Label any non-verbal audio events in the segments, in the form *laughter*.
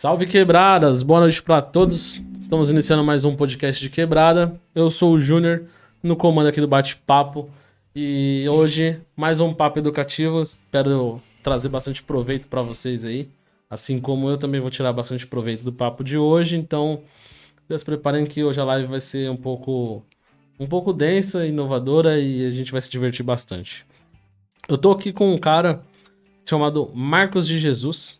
Salve quebradas, boa noite para todos. Estamos iniciando mais um podcast de quebrada. Eu sou o Júnior, no comando aqui do bate-papo. E hoje mais um papo educativo. Espero trazer bastante proveito para vocês aí. Assim como eu também vou tirar bastante proveito do papo de hoje. Então, se preparem que hoje a live vai ser um pouco um pouco densa, inovadora e a gente vai se divertir bastante. Eu tô aqui com um cara chamado Marcos de Jesus.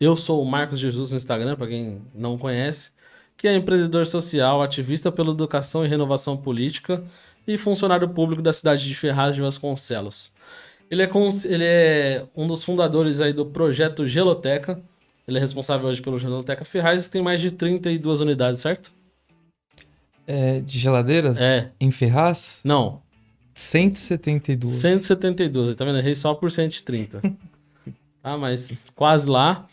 Eu sou o Marcos Jesus no Instagram, para quem não conhece, que é empreendedor social, ativista pela educação e renovação política e funcionário público da cidade de Ferraz de Vasconcelos. Ele é, ele é um dos fundadores aí do projeto Geloteca. Ele é responsável hoje pelo Geloteca Ferraz tem mais de 32 unidades, certo? É, de geladeiras? É. Em Ferraz? Não. 172. 172, tá vendo? Errei só por 130. *laughs* tá, mas quase lá.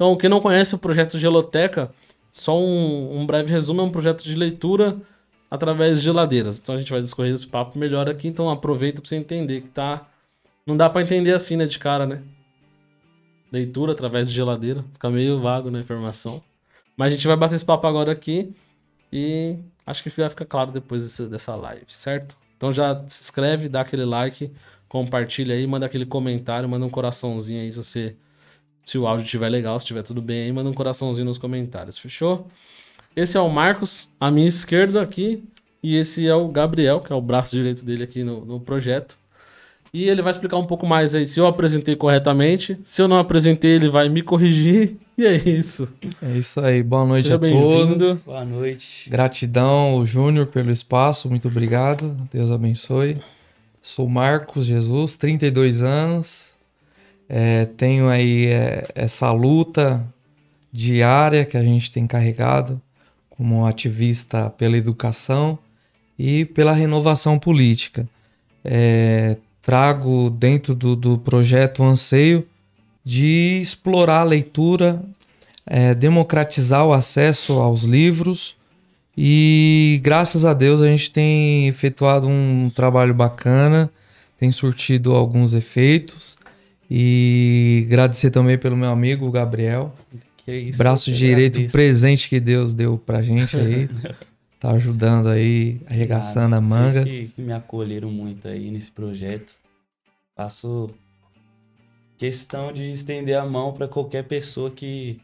Então, quem não conhece o projeto Geloteca, só um, um breve resumo, é um projeto de leitura através de geladeiras. Então a gente vai discorrer esse papo melhor aqui, então aproveita para você entender que tá... Não dá para entender assim, né, de cara, né? Leitura através de geladeira, fica meio vago na né, informação. Mas a gente vai bater esse papo agora aqui e Acho que vai ficar claro depois desse, dessa live, certo? Então já se inscreve, dá aquele like, compartilha aí, manda aquele comentário, manda um coraçãozinho aí se você. Se o áudio estiver legal, se estiver tudo bem aí, manda um coraçãozinho nos comentários, fechou? Esse é o Marcos, à minha esquerda aqui, e esse é o Gabriel, que é o braço direito dele aqui no, no projeto. E ele vai explicar um pouco mais aí se eu apresentei corretamente. Se eu não apresentei, ele vai me corrigir. E é isso. É isso aí. Boa noite Seja a todos. Boa noite. Gratidão, Júnior, pelo espaço. Muito obrigado. Deus abençoe. Sou Marcos Jesus, 32 anos. É, tenho aí é, essa luta diária que a gente tem carregado como ativista pela educação e pela renovação política. É, trago dentro do, do projeto o anseio de explorar a leitura, é, democratizar o acesso aos livros e graças a Deus a gente tem efetuado um trabalho bacana, tem surtido alguns efeitos e agradecer também pelo meu amigo Gabriel, isso, braço direito, agradeço. presente que Deus deu pra gente aí. *laughs* tá ajudando aí, arregaçando a manga. Vocês que, que me acolheram muito aí nesse projeto. Faço questão de estender a mão para qualquer pessoa que,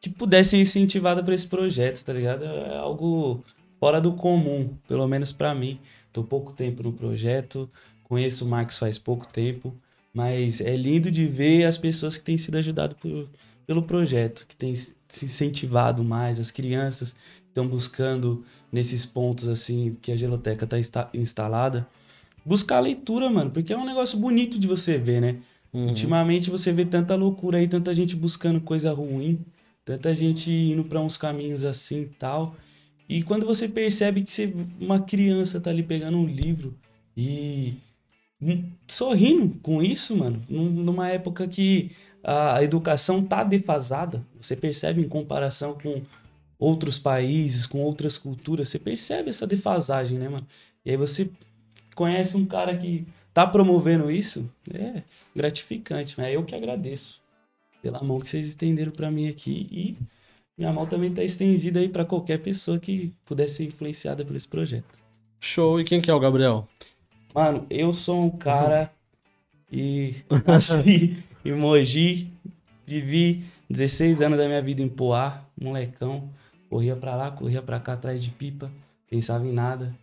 que pudesse ser incentivada para esse projeto, tá ligado? É algo fora do comum, pelo menos para mim. Tô pouco tempo no projeto, conheço o Marcos faz pouco tempo, mas é lindo de ver as pessoas que têm sido ajudadas por, pelo projeto, que têm se incentivado mais, as crianças estão buscando nesses pontos assim que a geloteca está instalada, buscar a leitura, mano, porque é um negócio bonito de você ver, né? Uhum. Ultimamente você vê tanta loucura aí, tanta gente buscando coisa ruim, tanta gente indo para uns caminhos assim tal. E quando você percebe que você, uma criança tá ali pegando um livro e sorrindo com isso, mano, numa época que a educação tá defasada, você percebe em comparação com outros países, com outras culturas, você percebe essa defasagem, né, mano? E aí você conhece um cara que tá promovendo isso, é gratificante, mas é eu que agradeço pela mão que vocês estenderam para mim aqui e minha mão também tá estendida aí para qualquer pessoa que pudesse ser influenciada por esse projeto. Show. E quem que é o Gabriel? Mano, eu sou um cara e nasci *laughs* em Mogi, vivi 16 anos da minha vida em Poá, molecão. Corria pra lá, corria pra cá atrás de pipa, pensava em nada.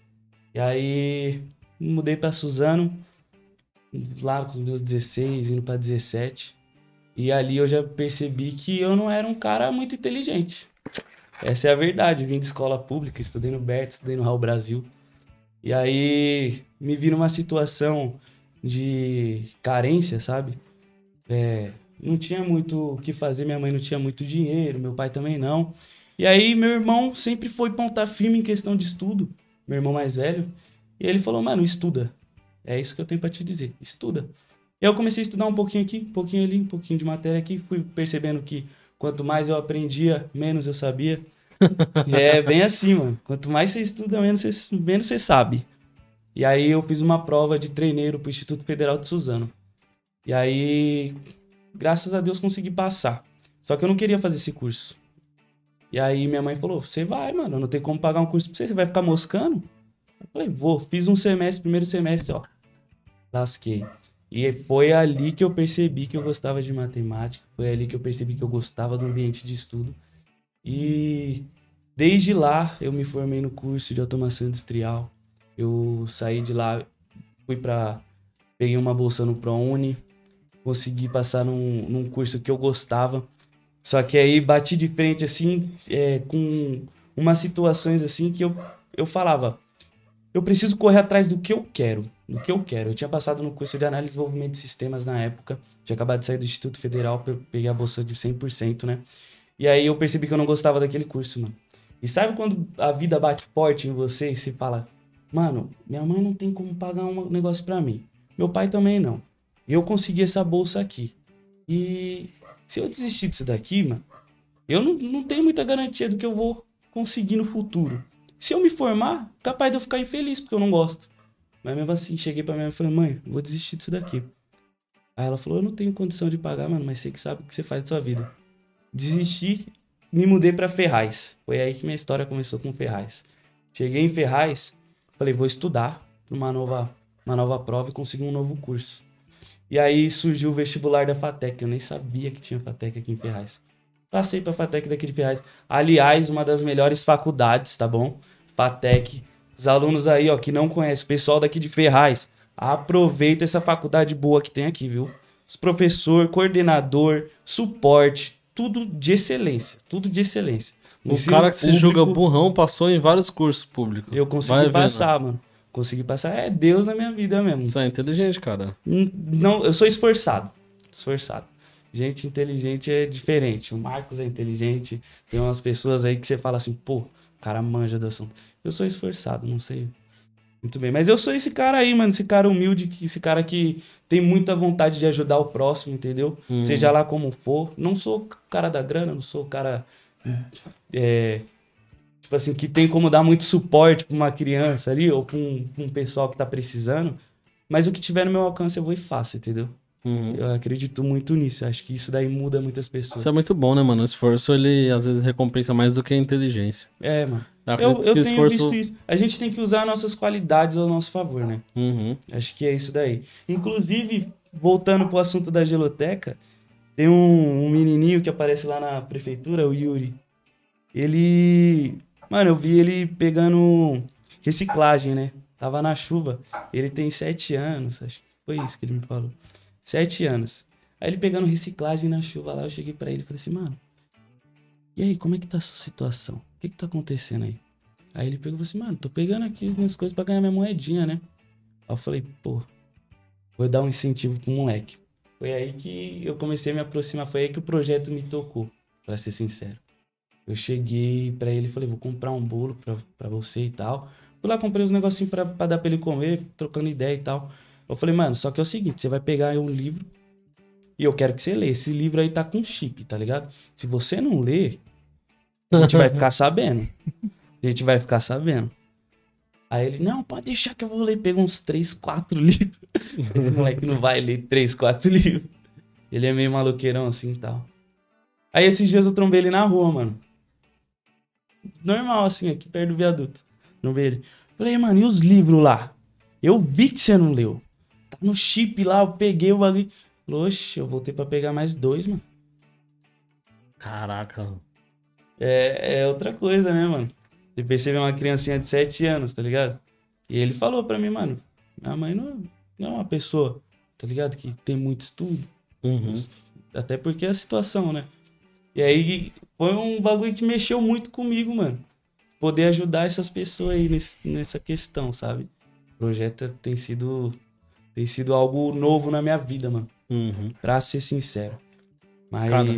E aí mudei pra Suzano, lá com meus 16, indo pra 17. E ali eu já percebi que eu não era um cara muito inteligente. Essa é a verdade. Vim de escola pública, estudei no BERT, estudei no Raul Brasil. E aí me vi numa situação de carência, sabe? É, não tinha muito o que fazer, minha mãe não tinha muito dinheiro, meu pai também não. E aí meu irmão sempre foi ponta firme em questão de estudo, meu irmão mais velho. E ele falou, mano, estuda. É isso que eu tenho para te dizer, estuda. E eu comecei a estudar um pouquinho aqui, um pouquinho ali, um pouquinho de matéria aqui. Fui percebendo que quanto mais eu aprendia, menos eu sabia. *laughs* é bem assim, mano. Quanto mais você estuda, menos você, menos você sabe. E aí eu fiz uma prova de treineiro pro Instituto Federal de Suzano. E aí, graças a Deus, consegui passar. Só que eu não queria fazer esse curso. E aí minha mãe falou: Você vai, mano, não tem como pagar um curso pra você, você vai ficar moscando? Eu falei: Vou, fiz um semestre, primeiro semestre, ó. Lasquei. E foi ali que eu percebi que eu gostava de matemática, foi ali que eu percebi que eu gostava do ambiente de estudo. E desde lá eu me formei no curso de automação industrial. Eu saí de lá, fui para peguei uma bolsa no ProUni, consegui passar num, num curso que eu gostava. Só que aí bati de frente assim é, com umas situações assim que eu, eu falava, eu preciso correr atrás do que eu quero no que eu quero. Eu tinha passado no curso de análise e desenvolvimento de sistemas na época, tinha acabado de sair do Instituto Federal, peguei a bolsa de 100%, né? E aí eu percebi que eu não gostava daquele curso, mano. E sabe quando a vida bate forte em você e se fala, mano, minha mãe não tem como pagar um negócio para mim, meu pai também não. Eu consegui essa bolsa aqui. E se eu desistir disso daqui, mano, eu não, não tenho muita garantia do que eu vou conseguir no futuro. Se eu me formar, capaz de eu ficar infeliz porque eu não gosto. Mas mesmo assim, cheguei pra minha mãe e falei, mãe, vou desistir disso daqui. Aí ela falou, eu não tenho condição de pagar, mano, mas você que sabe o que você faz da sua vida. Desisti, me mudei para Ferraz. Foi aí que minha história começou com Ferraz. Cheguei em Ferraz, falei, vou estudar para uma nova, uma nova prova e conseguir um novo curso. E aí surgiu o vestibular da FATEC, eu nem sabia que tinha FATEC aqui em Ferraz. Passei pra FATEC daqui de Ferraz. Aliás, uma das melhores faculdades, tá bom? FATEC os alunos aí, ó, que não conhecem, pessoal daqui de Ferraz, aproveita essa faculdade boa que tem aqui, viu? Os professor, coordenador, suporte, tudo de excelência, tudo de excelência. O cara que público, se julga burrão passou em vários cursos públicos. Eu consegui Vai passar, vendo. mano. Consegui passar. É Deus na minha vida mesmo. Você é inteligente, cara. Hum, não, eu sou esforçado. Esforçado. Gente inteligente é diferente. O Marcos é inteligente. Tem umas pessoas aí que você fala assim, pô, o cara manja do assunto. Eu sou esforçado, não sei. Muito bem. Mas eu sou esse cara aí, mano. Esse cara humilde, esse cara que tem muita vontade de ajudar o próximo, entendeu? Uhum. Seja lá como for. Não sou cara da grana, não sou cara. É, tipo assim, que tem como dar muito suporte pra uma criança ali, ou pra um, pra um pessoal que tá precisando. Mas o que tiver no meu alcance eu vou e faço, entendeu? Uhum. Eu acredito muito nisso. Acho que isso daí muda muitas pessoas. Isso é muito bom, né, mano? O esforço, ele às vezes recompensa mais do que a inteligência. É, mano. Eu, eu, tenho esforço... visto isso. A gente tem que usar nossas qualidades ao nosso favor, né? Uhum. Acho que é isso daí. Inclusive, voltando pro assunto da geloteca, tem um, um menininho que aparece lá na prefeitura, o Yuri. Ele... Mano, eu vi ele pegando reciclagem, né? Tava na chuva. Ele tem sete anos, acho que foi isso que ele me falou. Sete anos. Aí ele pegando reciclagem na chuva lá, eu cheguei para ele e falei assim, mano, e aí, como é que tá a sua situação? O que que tá acontecendo aí? Aí ele pegou e falou assim, mano, tô pegando aqui minhas coisas pra ganhar minha moedinha, né? Aí eu falei, pô, vou dar um incentivo pro moleque. Foi aí que eu comecei a me aproximar, foi aí que o projeto me tocou, para ser sincero. Eu cheguei para ele e falei, vou comprar um bolo pra você e tal. Fui lá, comprei uns negocinhos pra, pra dar pra ele comer, trocando ideia e tal. Eu falei, mano, só que é o seguinte, você vai pegar um livro e eu quero que você lê. Esse livro aí tá com chip, tá ligado? Se você não lê, a gente vai ficar *laughs* sabendo. A gente vai ficar sabendo. Aí ele, não, pode deixar que eu vou ler. Pega uns 3, 4 *laughs* livros. Esse moleque não vai ler 3, 4 *laughs* livros. Ele é meio maloqueirão assim e tal. Aí esses dias eu trombei ele na rua, mano. Normal, assim, aqui perto do viaduto. Não vi ele. Falei, mano, e os livros lá? Eu vi que você não leu no chip lá, eu peguei o bagulho. Oxe, eu voltei pra pegar mais dois, mano. Caraca. É, é outra coisa, né, mano? Você percebe uma criancinha de 7 anos, tá ligado? E ele falou pra mim, mano, minha mãe não, não é uma pessoa, tá ligado? Que tem muito estudo. Uhum. Até porque é a situação, né? E aí foi um bagulho que mexeu muito comigo, mano. Poder ajudar essas pessoas aí nesse, nessa questão, sabe? O projeto tem sido tem sido algo novo na minha vida, mano. Uhum. Pra ser sincero. Mas Cara.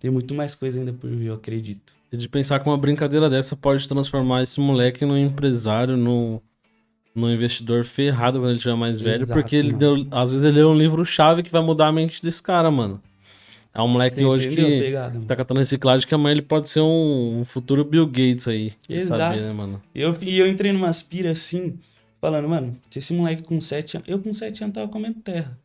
tem muito mais coisa ainda por vir, eu acredito. E de pensar que uma brincadeira dessa pode transformar esse moleque num empresário, num, num investidor ferrado quando ele tiver mais velho, Exato, porque ele deu, às vezes ele lê um livro-chave que vai mudar a mente desse cara, mano. É um moleque Você hoje que pegada, tá catando reciclagem, que amanhã ele pode ser um, um futuro Bill Gates aí. Exato. Saber, né, mano? Eu, e eu entrei numa aspira assim, falando, mano, se esse moleque com 7 anos. Eu com 7 anos tava comendo terra.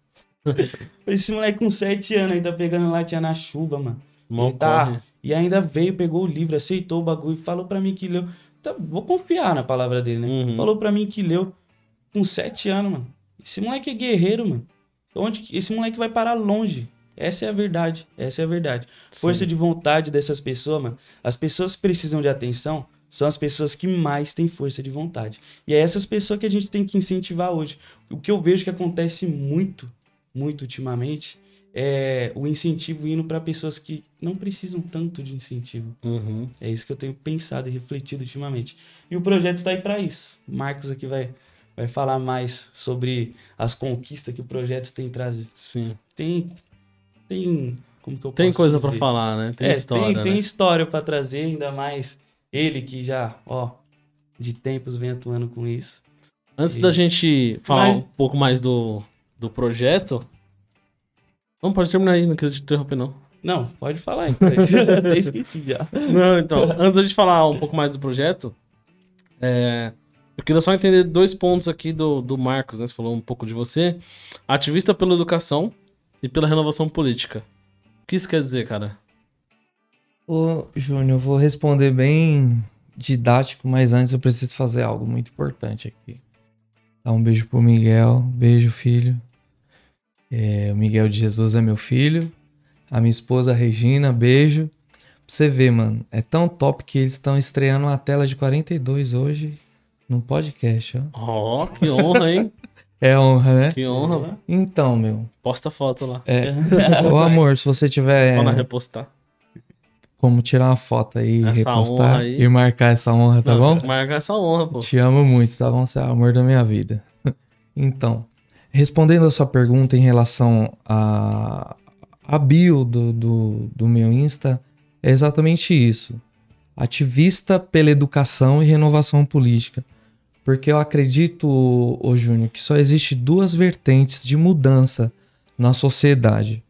*laughs* esse moleque com 7 anos tá pegando latinha na chuva, mano. Ele tá, E ainda veio, pegou o livro, aceitou o bagulho, falou pra mim que leu. Tá, vou confiar na palavra dele, né? Uhum. Falou pra mim que leu com sete anos, mano. Esse moleque é guerreiro, mano. Onde esse moleque vai parar longe? Essa é a verdade. Essa é a verdade. Força de vontade dessas pessoas, mano. As pessoas precisam de atenção são as pessoas que mais têm força de vontade. E é essas pessoas que a gente tem que incentivar hoje. O que eu vejo que acontece muito, muito ultimamente, é o incentivo indo para pessoas que não precisam tanto de incentivo. Uhum. É isso que eu tenho pensado e refletido ultimamente. E o projeto está aí para isso. O Marcos aqui vai, vai falar mais sobre as conquistas que o projeto tem trazido. Sim. Tem. Tem. Como que eu Tem coisa dizer? falar, né? Tem é, história. tem, tem né? história para trazer, ainda mais ele que já, ó, de tempos vem atuando com isso. Antes E- da gente falar Mas- um pouco mais do, do projeto. Não, pode terminar aí, não queria te interromper, não. Não, pode falar então. *laughs* Eu Até esqueci já. Não, então, antes da gente falar um pouco mais do projeto, é, eu queria só entender dois pontos aqui do, do Marcos, né? Você falou um pouco de você. Ativista pela educação e pela renovação política. O que isso quer dizer, cara? Ô, Júnior, eu vou responder bem didático, mas antes eu preciso fazer algo muito importante aqui. Dar um beijo pro Miguel. Beijo, filho. É, o Miguel de Jesus é meu filho. A minha esposa, Regina, beijo. Pra você ver, mano, é tão top que eles estão estreando uma tela de 42 hoje no podcast, ó. Ó, que honra, hein? *laughs* É honra, né? Que honra. Então, meu. Posta foto lá. É. *laughs* Ô, amor, se você tiver Pra repostar. Como tirar uma foto aí, Essa repostar aí. e marcar essa honra, tá Não, bom? Marcar essa honra, pô. Te amo muito, tá bom? Você é o amor da minha vida. *laughs* Então, respondendo a sua pergunta em relação a, a bio do, do, do meu Insta, é exatamente isso. Ativista pela educação e renovação política. Porque eu acredito, ô Júnior, que só existe duas vertentes de mudança na sociedade.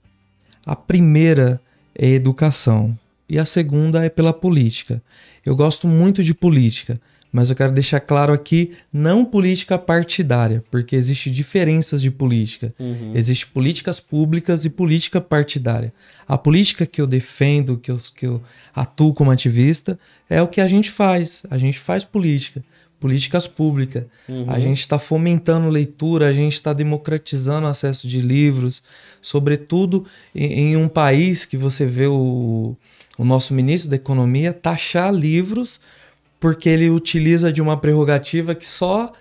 A primeira é educação e a segunda é pela política. Eu gosto muito de política, mas eu quero deixar claro aqui, não política partidária, porque existem diferenças de política. Uhum. Existem políticas públicas e política partidária. A política que eu defendo, que eu, que eu atuo como ativista, é o que a gente faz. A gente faz política, políticas públicas. Uhum. A gente está fomentando leitura, a gente está democratizando o acesso de livros, sobretudo em, em um país que você vê o, o nosso ministro da Economia taxar livros porque ele utiliza de uma prerrogativa que só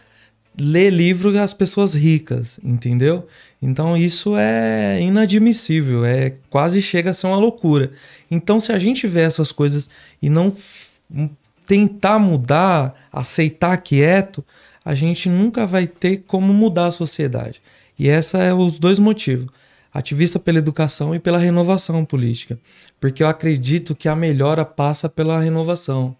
lê livro as pessoas ricas, entendeu? Então isso é inadmissível, é quase chega a ser uma loucura. Então se a gente vê essas coisas e não f- tentar mudar, aceitar quieto, a gente nunca vai ter como mudar a sociedade. E essa é os dois motivos. Ativista pela educação e pela renovação política. Porque eu acredito que a melhora passa pela renovação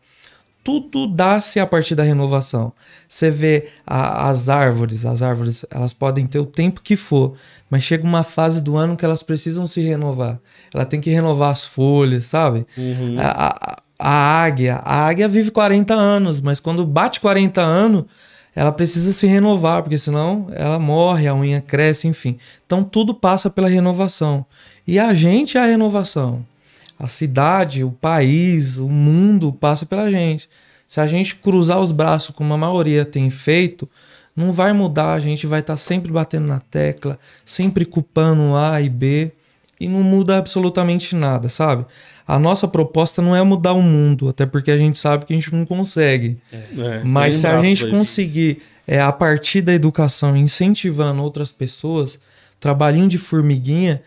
tudo dá-se a partir da renovação. Você vê a- as árvores, as árvores, elas podem ter o tempo que for, mas chega uma fase do ano que elas precisam se renovar. Ela tem que renovar as folhas, sabe? Uhum. A, a- a águia, a águia vive 40 anos, mas quando bate 40 anos, ela precisa se renovar, porque senão ela morre, a unha cresce, enfim. Então tudo passa pela renovação. E a gente é a renovação. A cidade, o país, o mundo passa pela gente. Se a gente cruzar os braços como a maioria tem feito, não vai mudar, a gente vai estar sempre batendo na tecla, sempre culpando A e B e não muda absolutamente nada, sabe? A nossa proposta não é mudar o mundo, até porque a gente sabe que a gente não consegue. É, Mas tem se a gente conseguir, é, a partir da educação, incentivando outras pessoas, trabalhinho de formiguinha,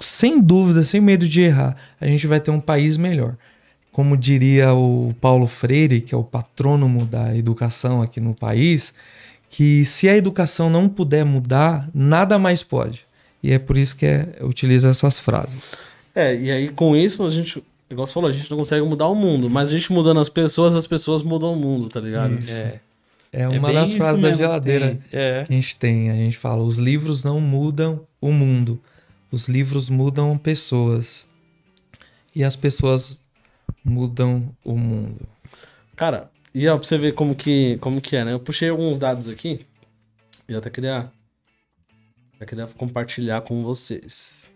sem dúvida, sem medo de errar, a gente vai ter um país melhor. Como diria o Paulo Freire, que é o patrônomo da educação aqui no país, que se a educação não puder mudar, nada mais pode. E é por isso que é, utiliza essas frases. É, e aí com isso a gente, igual você falou, a gente não consegue mudar o mundo, mas a gente mudando as pessoas, as pessoas mudam o mundo, tá ligado? Isso. É, É é uma bem das frases da mesmo geladeira. tem. É. que a gente tem. A gente fala, os livros não mudam o mundo. Os livros mudam pessoas. E as pessoas mudam o mundo. Cara, e ó, pra você ver como que, como que é, né? Eu puxei alguns dados aqui e até queria, eu queria compartilhar com vocês.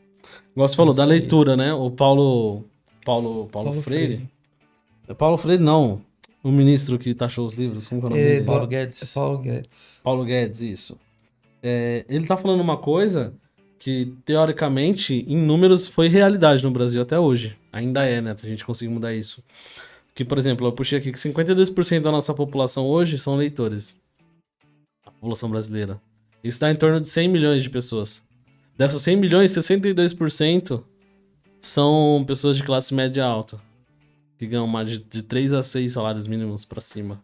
Igual você falou, da leitura, né? O Paulo, Paulo, Paulo, Paulo Freire. Freire. É Paulo Freire, não. O ministro que taxou os livros, como que é o nome É, dele? Paulo É Guedes. Paulo Guedes. Paulo Guedes, isso. É, ele tá falando uma coisa que, teoricamente, em números, foi realidade no Brasil até hoje. Ainda é, né? A gente conseguiu mudar isso. Que, por exemplo, eu puxei aqui que 52% da nossa população hoje são leitores. A população brasileira. Isso dá em torno de 100 milhões de pessoas. Dessas 100 milhões, 62% são pessoas de classe média alta. Que ganham mais de, de 3 a 6 salários mínimos pra cima.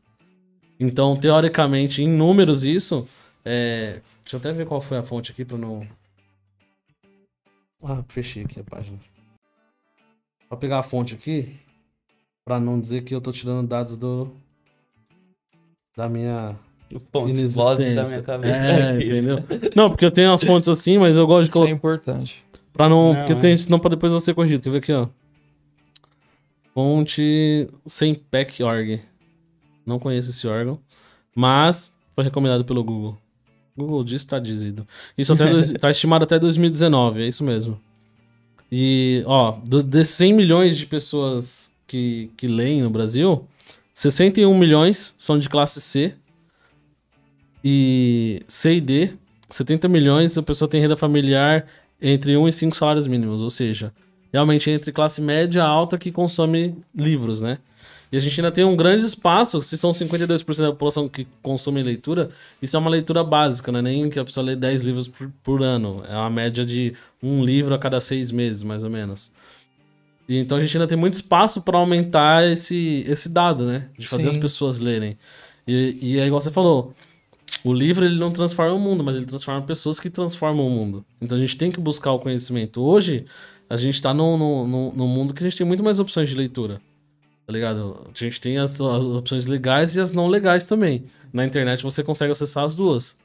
Então, teoricamente, em números, isso. É... Deixa eu até ver qual foi a fonte aqui pra não. Ah, fechei aqui a página. Vou pegar a fonte aqui. Pra não dizer que eu tô tirando dados do. Da minha. Fontes, vozes da minha cabeça. É, aqui. entendeu? Não, porque eu tenho as fontes assim, mas eu gosto de Isso é colocar. importante. Pra não. Não, porque é. tem senão pra depois você corrigido. Quer ver aqui, ó? Fonte sempec.org. Não conheço esse órgão. Mas foi recomendado pelo Google. Google diz tá dizido. Isso até dois- *laughs* tá estimado até 2019, é isso mesmo. E, ó, do, desses 100 milhões de pessoas que, que leem no Brasil, 61 milhões são de classe C. E C e D, 70 milhões a pessoa tem renda familiar entre 1 e 5 salários mínimos, ou seja, realmente é entre classe média alta que consome livros, né? E a gente ainda tem um grande espaço, se são 52% da população que consome leitura, isso é uma leitura básica, né? Nem que a pessoa lê 10 livros por, por ano. É uma média de um livro a cada seis meses, mais ou menos. E então a gente ainda tem muito espaço para aumentar esse, esse dado, né? De fazer Sim. as pessoas lerem. E, e é igual você falou, o livro ele não transforma o mundo, mas ele transforma pessoas que transformam o mundo. Então a gente tem que buscar o conhecimento. Hoje, a gente tá num no, no, no mundo que a gente tem muito mais opções de leitura. Tá ligado? A gente tem as, as opções legais e as não legais também. Na internet você consegue acessar as duas.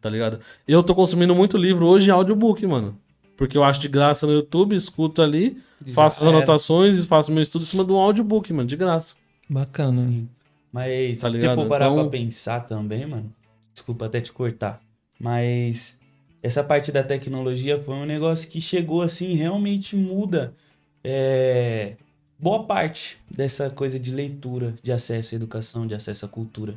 Tá ligado? Eu tô consumindo muito livro hoje em audiobook, mano. Porque eu acho de graça no YouTube, escuto ali, E faço as já anotações e faço meu estudo em cima de um audiobook, mano, de graça. Bacana. Sim. Mas Tá se você for parar Então- pra pensar também, mano. Desculpa até te cortar. Mas essa parte da tecnologia foi um negócio que chegou assim, realmente muda é, boa parte dessa coisa de leitura, de acesso à educação, de acesso à cultura.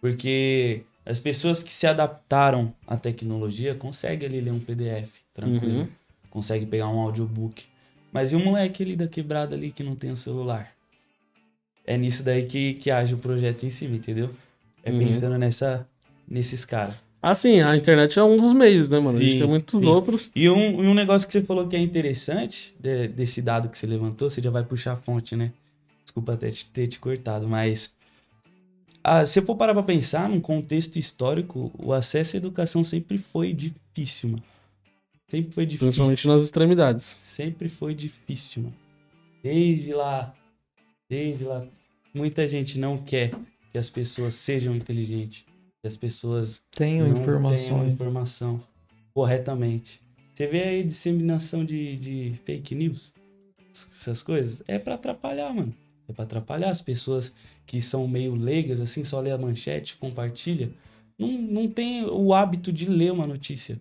Porque as pessoas que se adaptaram à tecnologia conseguem ali ler um PDF, tranquilo. Uhum. Consegue pegar um audiobook. Mas e o moleque ali da quebrada ali que não tem o celular? É nisso daí que, que age o projeto em cima, entendeu? É Uhum. pensando nessa, nesses caras. Assim, a internet é um dos meios, né, mano? A gente Sim, tem muitos sim. outros. E um, e um negócio que você falou que é interessante, de- desse dado que você levantou, você já vai puxar a fonte, né? Desculpa até te- ter te cortado, mas. Ah, se eu for parar pra pensar, num contexto histórico, o acesso à educação sempre foi difícil, mano. Sempre foi difícil. Principalmente nas extremidades. Sempre foi difícil, mano. Desde lá. Desde lá. Muita gente não quer que as pessoas sejam inteligentes. Que as pessoas Tenho não tenham informações. informação corretamente. Você vê aí disseminação de, de fake news, essas coisas, é pra atrapalhar, mano. É pra atrapalhar as pessoas que são meio leigas, assim, só lê a manchete, compartilha. Não, não tem o hábito de ler uma notícia.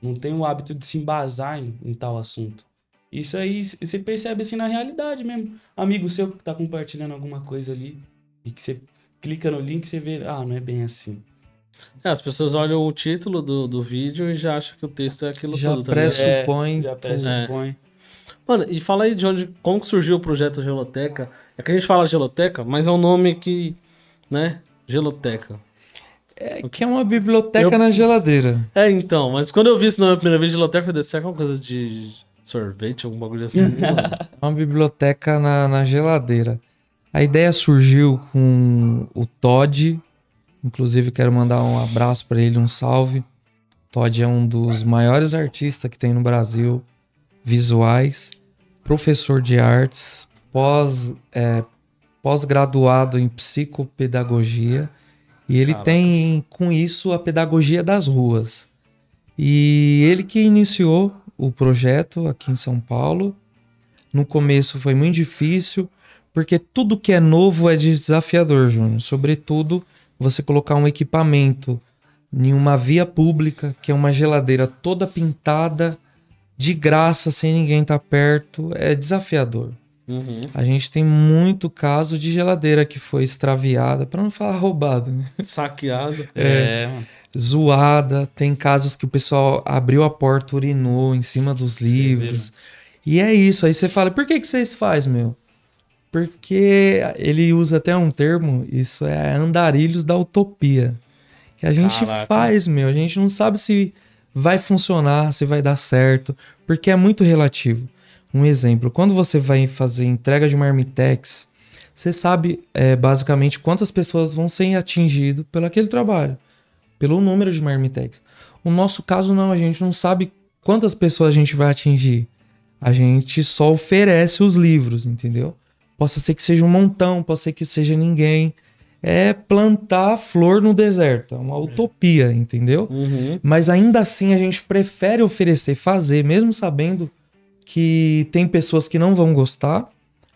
Não tem o hábito de se embasar em, em tal assunto. Isso aí você percebe assim na realidade mesmo. Amigo seu que tá compartilhando alguma coisa ali e que você clica no link e você vê, ah, não é bem assim. É, as pessoas olham o título do, do vídeo e já acham que o texto é aquilo Já tudo, tá ligado? pressupõe. Já tudo. pressupõe. Mano, e fala aí de onde, como que surgiu o projeto Geloteca? É que a gente fala Geloteca, mas é um nome que, né? Geloteca. É que é uma biblioteca Eu- na geladeira. É, então, mas quando eu vi isso na primeira vez Geloteca, eu falei, será que é uma coisa de sorvete, algum bagulho assim? *laughs* É uma biblioteca na, na geladeira. A ideia surgiu com o Todd. Inclusive, quero mandar um abraço para ele, um salve. Todd é um dos maiores artistas que tem no Brasil, visuais, professor de artes, pós, é, pós-graduado em psicopedagogia. E ele Caraca. tem com isso a pedagogia das ruas. E ele que iniciou o projeto aqui em São Paulo. No começo foi muito difícil, porque tudo que é novo é desafiador, Júnior. Sobretudo, você colocar um equipamento em uma via pública, que é uma geladeira toda pintada, de graça, sem ninguém estar perto, é desafiador. Uhum. A gente tem muito caso de geladeira que foi extraviada, para não falar *laughs* roubado, né? Saqueado. É, mano. zoada. Tem casos que o pessoal abriu a porta, urinou em cima dos livros. E é isso. Aí você fala, por que, que vocês fazem, meu? Porque ele usa até um termo, isso é andarilhos da utopia. Que a gente Caraca. faz, meu. A gente não sabe se vai funcionar, se vai dar certo, porque é muito relativo. Um exemplo, quando você vai fazer entrega de marmitex, você sabe é, basicamente quantas pessoas vão ser atingidas pelo aquele trabalho, pelo número de marmitex. O nosso caso não, a gente não sabe quantas pessoas a gente vai atingir. A gente só oferece os livros, entendeu? Possa ser que seja um montão, pode ser que seja ninguém. É plantar flor no deserto, é uma utopia, entendeu? Uhum. Mas ainda assim a gente prefere oferecer, fazer, mesmo sabendo que tem pessoas que não vão gostar.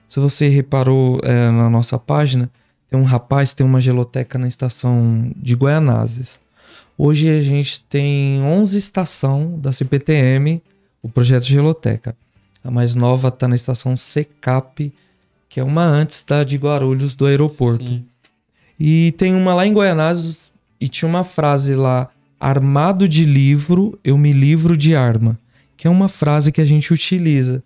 Se você reparou é, na nossa página, tem um rapaz, tem uma geloteca na estação de Guaianazes. Hoje a gente tem 11 estação da CPTM, o projeto Geloteca. A mais nova está na estação Secap, que é uma antes da de Guarulhos do aeroporto. Sim. E tem uma lá em Goianazes e tinha uma frase lá: Armado de livro, eu me livro de arma. Que é uma frase que a gente utiliza.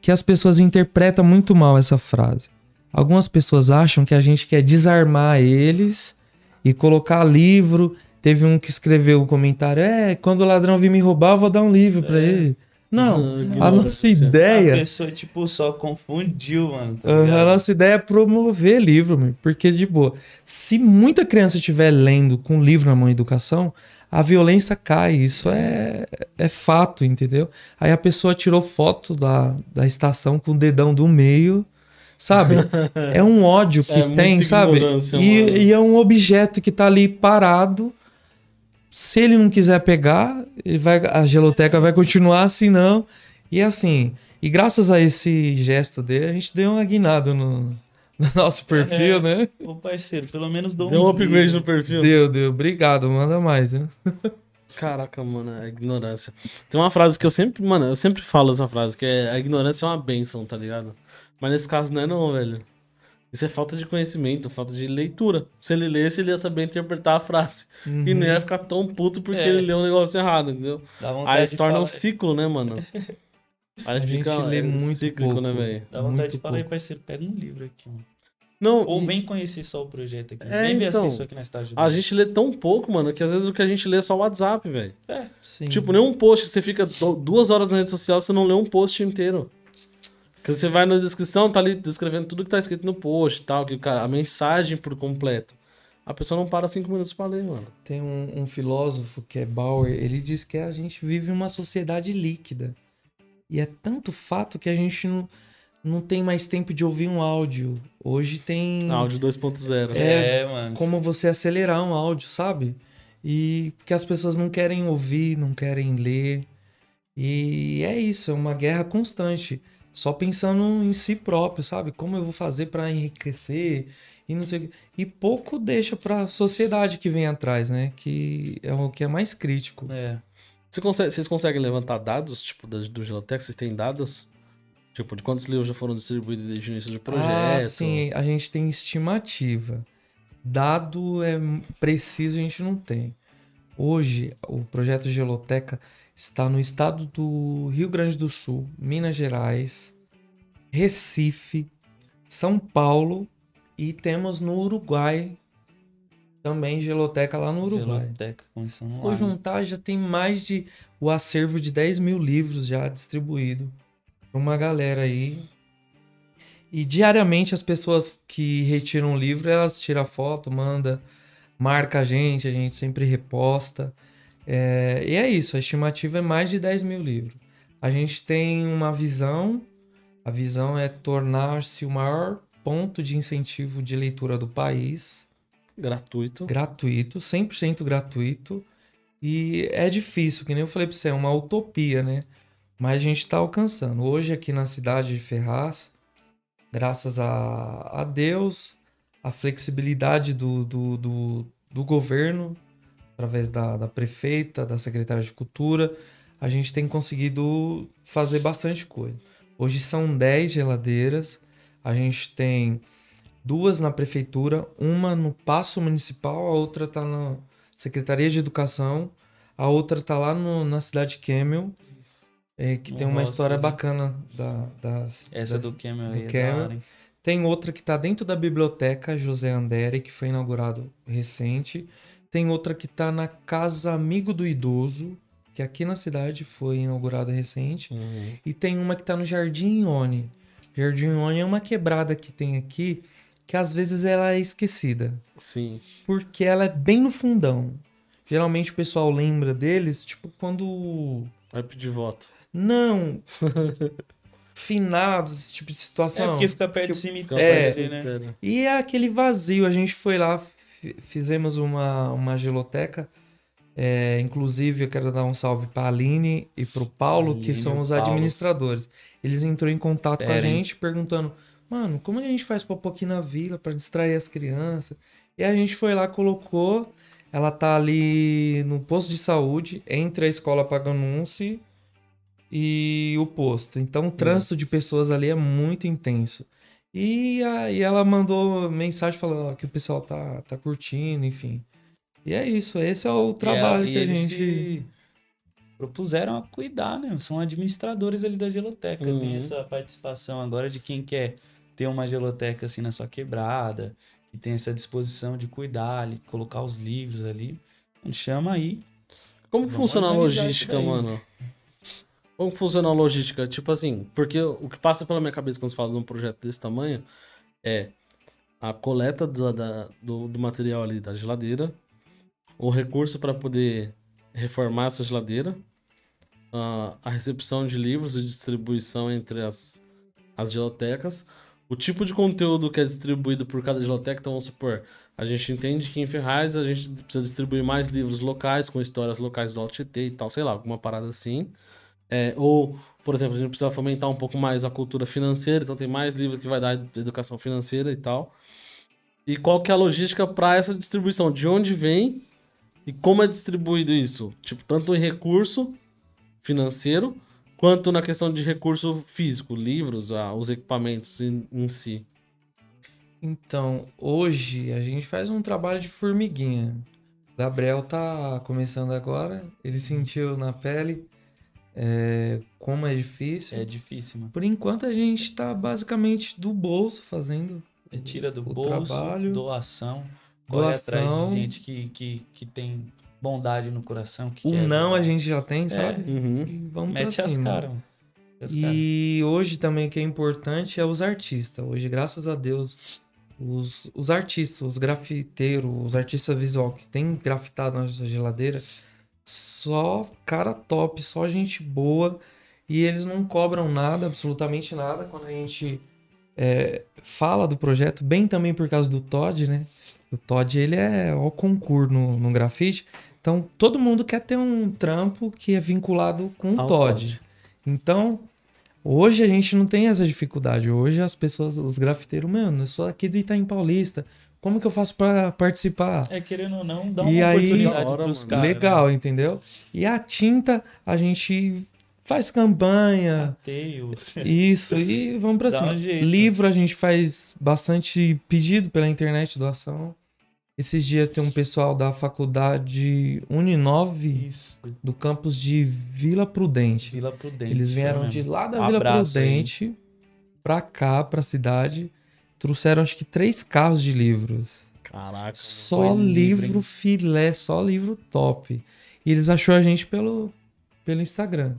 Que as pessoas interpretam muito mal essa frase. Algumas pessoas acham que a gente quer desarmar eles e colocar livro. Teve um que escreveu um comentário: É, quando o ladrão vir me roubar, eu vou dar um livro pra ele. Não, a nossa Ignorância. A ideia. pessoa, tipo, só confundiu, mano. Tá a nossa ideia é promover livro, meu, porque de boa. Se muita criança estiver lendo com livro na mão educação, a violência cai. Isso é, é fato, entendeu? Aí a pessoa tirou foto da, da estação com o dedão do meio, sabe? *laughs* É um ódio que É tem, sabe? ignorância, mano. E, e é um objeto que tá ali parado. Se ele não quiser pegar, ele vai, a geloteca vai continuar assim, não. E assim, e graças a esse gesto dele, a gente deu uma guinada no, no nosso perfil, É. né? Ô, parceiro, pelo menos dou Deu um upgrade livros. no perfil. Deu, deu. Obrigado, manda mais, né? Caraca, mano, é ignorância. Tem uma frase que eu sempre, mano, eu sempre falo essa frase, que é a ignorância é uma benção, tá ligado? Mas nesse caso não é não, velho. Isso é falta de conhecimento, falta de leitura. Se ele lesse, ele ia saber interpretar a frase. E não ia ficar tão puto porque É. ele leu um negócio errado, entendeu? Aí se torna um falar- ciclo, né, mano? *laughs* Aí A gente fica lê é, muito cíclico, pouco. né, velho? Dá vontade Muito de falar aí, pouco. parceiro, pega um livro aqui, mano. Não, Ou e vem conhecer só o projeto aqui. É, vem ver então, as pessoas que nós estamos ajudando. a gente lê tão pouco, mano, que às vezes o que a gente lê é só o WhatsApp, velho. É, Sim. Tipo, nenhum post, você fica duas horas na rede social, você não lê um post inteiro. Porque você vai na descrição, tá ali descrevendo tudo que tá escrito no post e tal, que o cara, a mensagem por completo. A pessoa não para cinco minutos pra ler, mano. Tem um, um filósofo que é Bauer, ele diz que a gente vive uma sociedade líquida. E é tanto fato que a gente não, não tem mais tempo de ouvir um áudio. Hoje tem Áudio 2.0. É, é, mano. como você acelerar um áudio, sabe? E porque as pessoas não querem ouvir, não querem ler. E é isso, é uma guerra constante. Só pensando em si próprio, sabe? Como eu vou fazer pra enriquecer e não sei. E pouco deixa pra sociedade que vem atrás, né? Que é o que é mais crítico. É. Você consegue- vocês conseguem levantar dados, tipo, do, do Gelotec? Vocês têm dados? Tipo, de quantos livros já foram distribuídos desde o início do projeto? Ah, sim, a gente tem estimativa. Dado é preciso, a gente não tem. Hoje, o projeto Geoloteca está no estado do Rio Grande do Sul, Minas Gerais, Recife, São Paulo e temos no Uruguai também Geloteca lá no Uruguai. Geloteca, For lá. né? juntar, já tem mais de o acervo de 10 mil livros já distribuído pra uma galera aí. E diariamente as pessoas que retiram o livro, elas tiram foto, manda, marca a gente, a gente sempre reposta. É, e é isso, a estimativa é mais de 10 mil livros. A gente tem uma visão, a visão é tornar-se o maior ponto de incentivo de leitura do país Gratuito. gratuito, 100% gratuito. E é difícil, que nem eu falei pra você, é uma utopia, né? Mas a gente tá alcançando. Hoje aqui na cidade de Ferraz, graças a, a Deus, a flexibilidade do, do, do, do governo, através da, da prefeita, da secretária de Cultura, a gente tem conseguido fazer bastante coisa. Hoje são 10 geladeiras A gente tem duas na prefeitura, uma no Paço Municipal, a outra tá na Secretaria de Educação, a outra tá lá no- na cidade de Camel, é, que tem uma história né? bacana da, das, Essa das- do Camel do é Camel. hein? Tem outra que tá dentro da biblioteca José Andere, que foi inaugurado recente. Tem outra que tá na Casa Amigo do Idoso, que aqui na cidade foi inaugurada recente. Uhum. E tem uma que tá no Jardim Ione. Jardim Ione é uma quebrada que tem aqui, que às vezes ela é esquecida. Sim. Porque ela é bem no fundão. Geralmente o pessoal lembra deles, tipo, quando. Vai pedir voto. Não! *laughs* finados, esse tipo de É situação. porque fica perto que- do cemitério, É. assim, né? E é aquele vazio. A gente foi lá, fizemos uma, uma geloteca. É, inclusive, eu quero dar um salve pra Aline e pro Paulo, Aline que são o os Paulo. administradores. Eles entrou em contato com a Pera, hein? gente, perguntando: Mano, como a gente faz pôr aqui na vila pra distrair as crianças? E a gente foi lá, colocou. Ela tá ali no posto de saúde, entre a escola Paganunce e o posto. Então o trânsito de pessoas ali é muito intenso. E aí ela mandou mensagem falando ó, que o pessoal tá, tá curtindo, enfim. E é isso, esse é o trabalho E, que a eles gente. se propuseram a cuidar, né? São administradores ali da geloteca. Uhum. Tem essa participação agora de quem quer ter uma geloteca assim na sua quebrada, que tem essa disposição de cuidar, ali, colocar os livros ali. A gente chama aí. Como funciona a logística, mano? Como funciona a logística? Tipo assim, porque o que passa pela minha cabeça quando você fala de um projeto desse tamanho é a coleta do, da- do, do material ali da geladeira, o recurso para poder reformar essa geladeira, a, a recepção de livros e distribuição entre as, as gelotecas, o tipo de conteúdo que é distribuído por cada geloteca, então vamos supor, a gente entende que em Ferraz a gente precisa distribuir mais livros locais, com histórias locais do Tietê e tal, sei lá, alguma parada assim. É, ou, por exemplo, a gente precisa fomentar um pouco mais a cultura financeira, então tem mais livro que vai dar educação financeira e tal. E qual que é a logística para essa distribuição? De onde vem e como é distribuído isso? Tipo, tanto em recurso financeiro, quanto na questão de recurso físico, livros, ah, os equipamentos em, em si. Então, hoje a gente faz um trabalho de formiguinha. Gabriel tá começando agora, ele sentiu na pele é, como é difícil. É difícil, mano. Por enquanto a gente tá basicamente do bolso fazendo. É tira do o bolso, trabalho, doação, corre doação. atrás de gente que, que, que tem bondade no coração. Que O quer não ajudar. a gente já tem, sabe? Uhum. E vamos Mete pra as cima. caras, mano. Mete as caras. E hoje também o que é importante é os artistas. Hoje, graças a Deus, os, os artistas, os grafiteiros, os artistas visual que tem grafitado na nossa geladeira, só cara top, só gente boa. E eles não cobram nada, absolutamente nada, quando a gente é, fala do projeto, bem também por causa do Todd, né? O Todd, ele é o concurso no, no grafite. Então, todo mundo quer ter um trampo que é vinculado com o Todd. Todd. Então, hoje a gente não tem essa dificuldade. Hoje as pessoas, os grafiteiros, mano, eu sou aqui do Itaim Paulista. Como que eu faço pra participar? É, querendo ou não, dá E uma aí- oportunidade pros mano. caras. Legal, Né? entendeu? E a tinta, a gente faz campanha, Teio. isso, e vamos pra Dá cima. um jeito. Livro a gente faz bastante pedido pela internet, doação. Esses dias tem um pessoal da faculdade Uninove, Isso. do campus de Vila Prudente. Vila Prudente. Eles vieram foi de lá da Um Vila abraço. Prudente pra cá, pra cidade. Trouxeram acho que três carros de livros. Caraca. Só livro, livro filé, só livro top. E eles achou a gente pelo, pelo Instagram.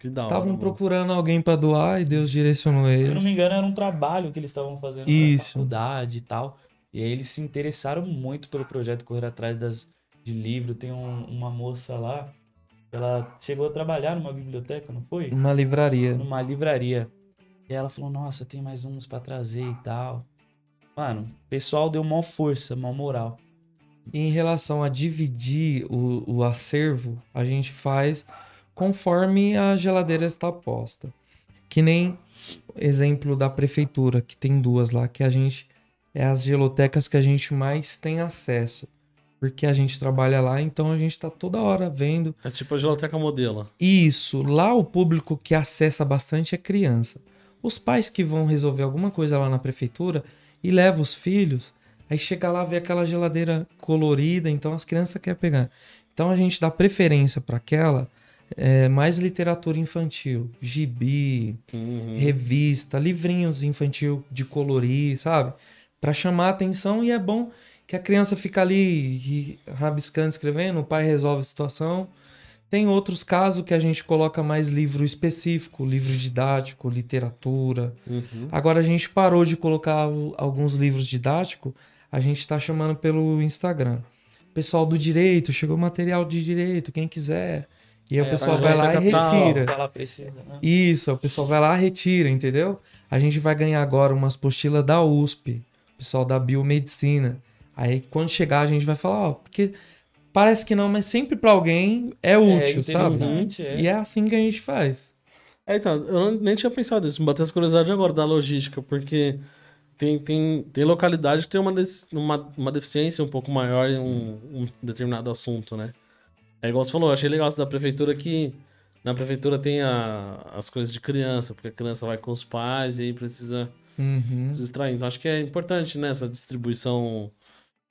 Que da hora. Estavam procurando alguém pra doar e Deus direcionou Se eu eles. não me engano, era um trabalho que eles estavam fazendo Isso. na faculdade e tal. E aí eles se interessaram muito pelo projeto Correr Atrás das, de Livro. Tem um- uma moça lá, ela chegou a trabalhar numa biblioteca, não foi? Uma livraria. Numa livraria. E ela falou, nossa, tem mais uns pra trazer e tal. Mano, o pessoal deu maior força, maior moral. Em relação a dividir o, o acervo, a gente faz conforme a geladeira está posta. Que nem exemplo da prefeitura, que tem duas lá, que a gente é as gelotecas que a gente mais tem acesso. Porque a gente trabalha lá, então a gente tá toda hora vendo. É tipo a geloteca modelo. Isso, lá o público que acessa bastante é criança. Os pais que vão resolver alguma coisa lá na prefeitura e levam os filhos, aí chega lá vê aquela geladeira colorida, então as crianças querem pegar. Então a gente dá preferência para aquela é, mais literatura infantil, gibi, Uhum. revista, livrinhos infantil de colorir, sabe? Pra chamar a atenção e é bom que a criança fica ali rabiscando, escrevendo, o pai resolve a situação. Tem outros casos que a gente coloca mais livro específico, livro didático, literatura. Uhum. Agora a gente parou de colocar o- alguns livros didáticos, a gente tá chamando pelo Instagram. Pessoal do direito, chegou material de direito, quem quiser. E aí o É, pessoal vai lá e capital. retira. Precisa, né? Isso, o pessoal vai lá, retira, entendeu? A gente vai ganhar agora umas postilas da USP, o pessoal da biomedicina. Aí quando chegar a gente vai falar, ó, porque parece que não, mas sempre pra alguém é útil, sabe? interessante, é. E é assim que a gente faz. É, então, eu nem tinha pensado nisso, me bateu essa curiosidade agora da logística, porque tem, tem, tem localidade que tem uma, uma, uma deficiência um pouco maior em um, um determinado assunto, né? É igual você falou, eu achei legal isso da prefeitura que na prefeitura tem a- as coisas de criança, porque a criança vai com os pais e aí precisa Uhum, se distrair. Então acho que é importante, né, essa distribuição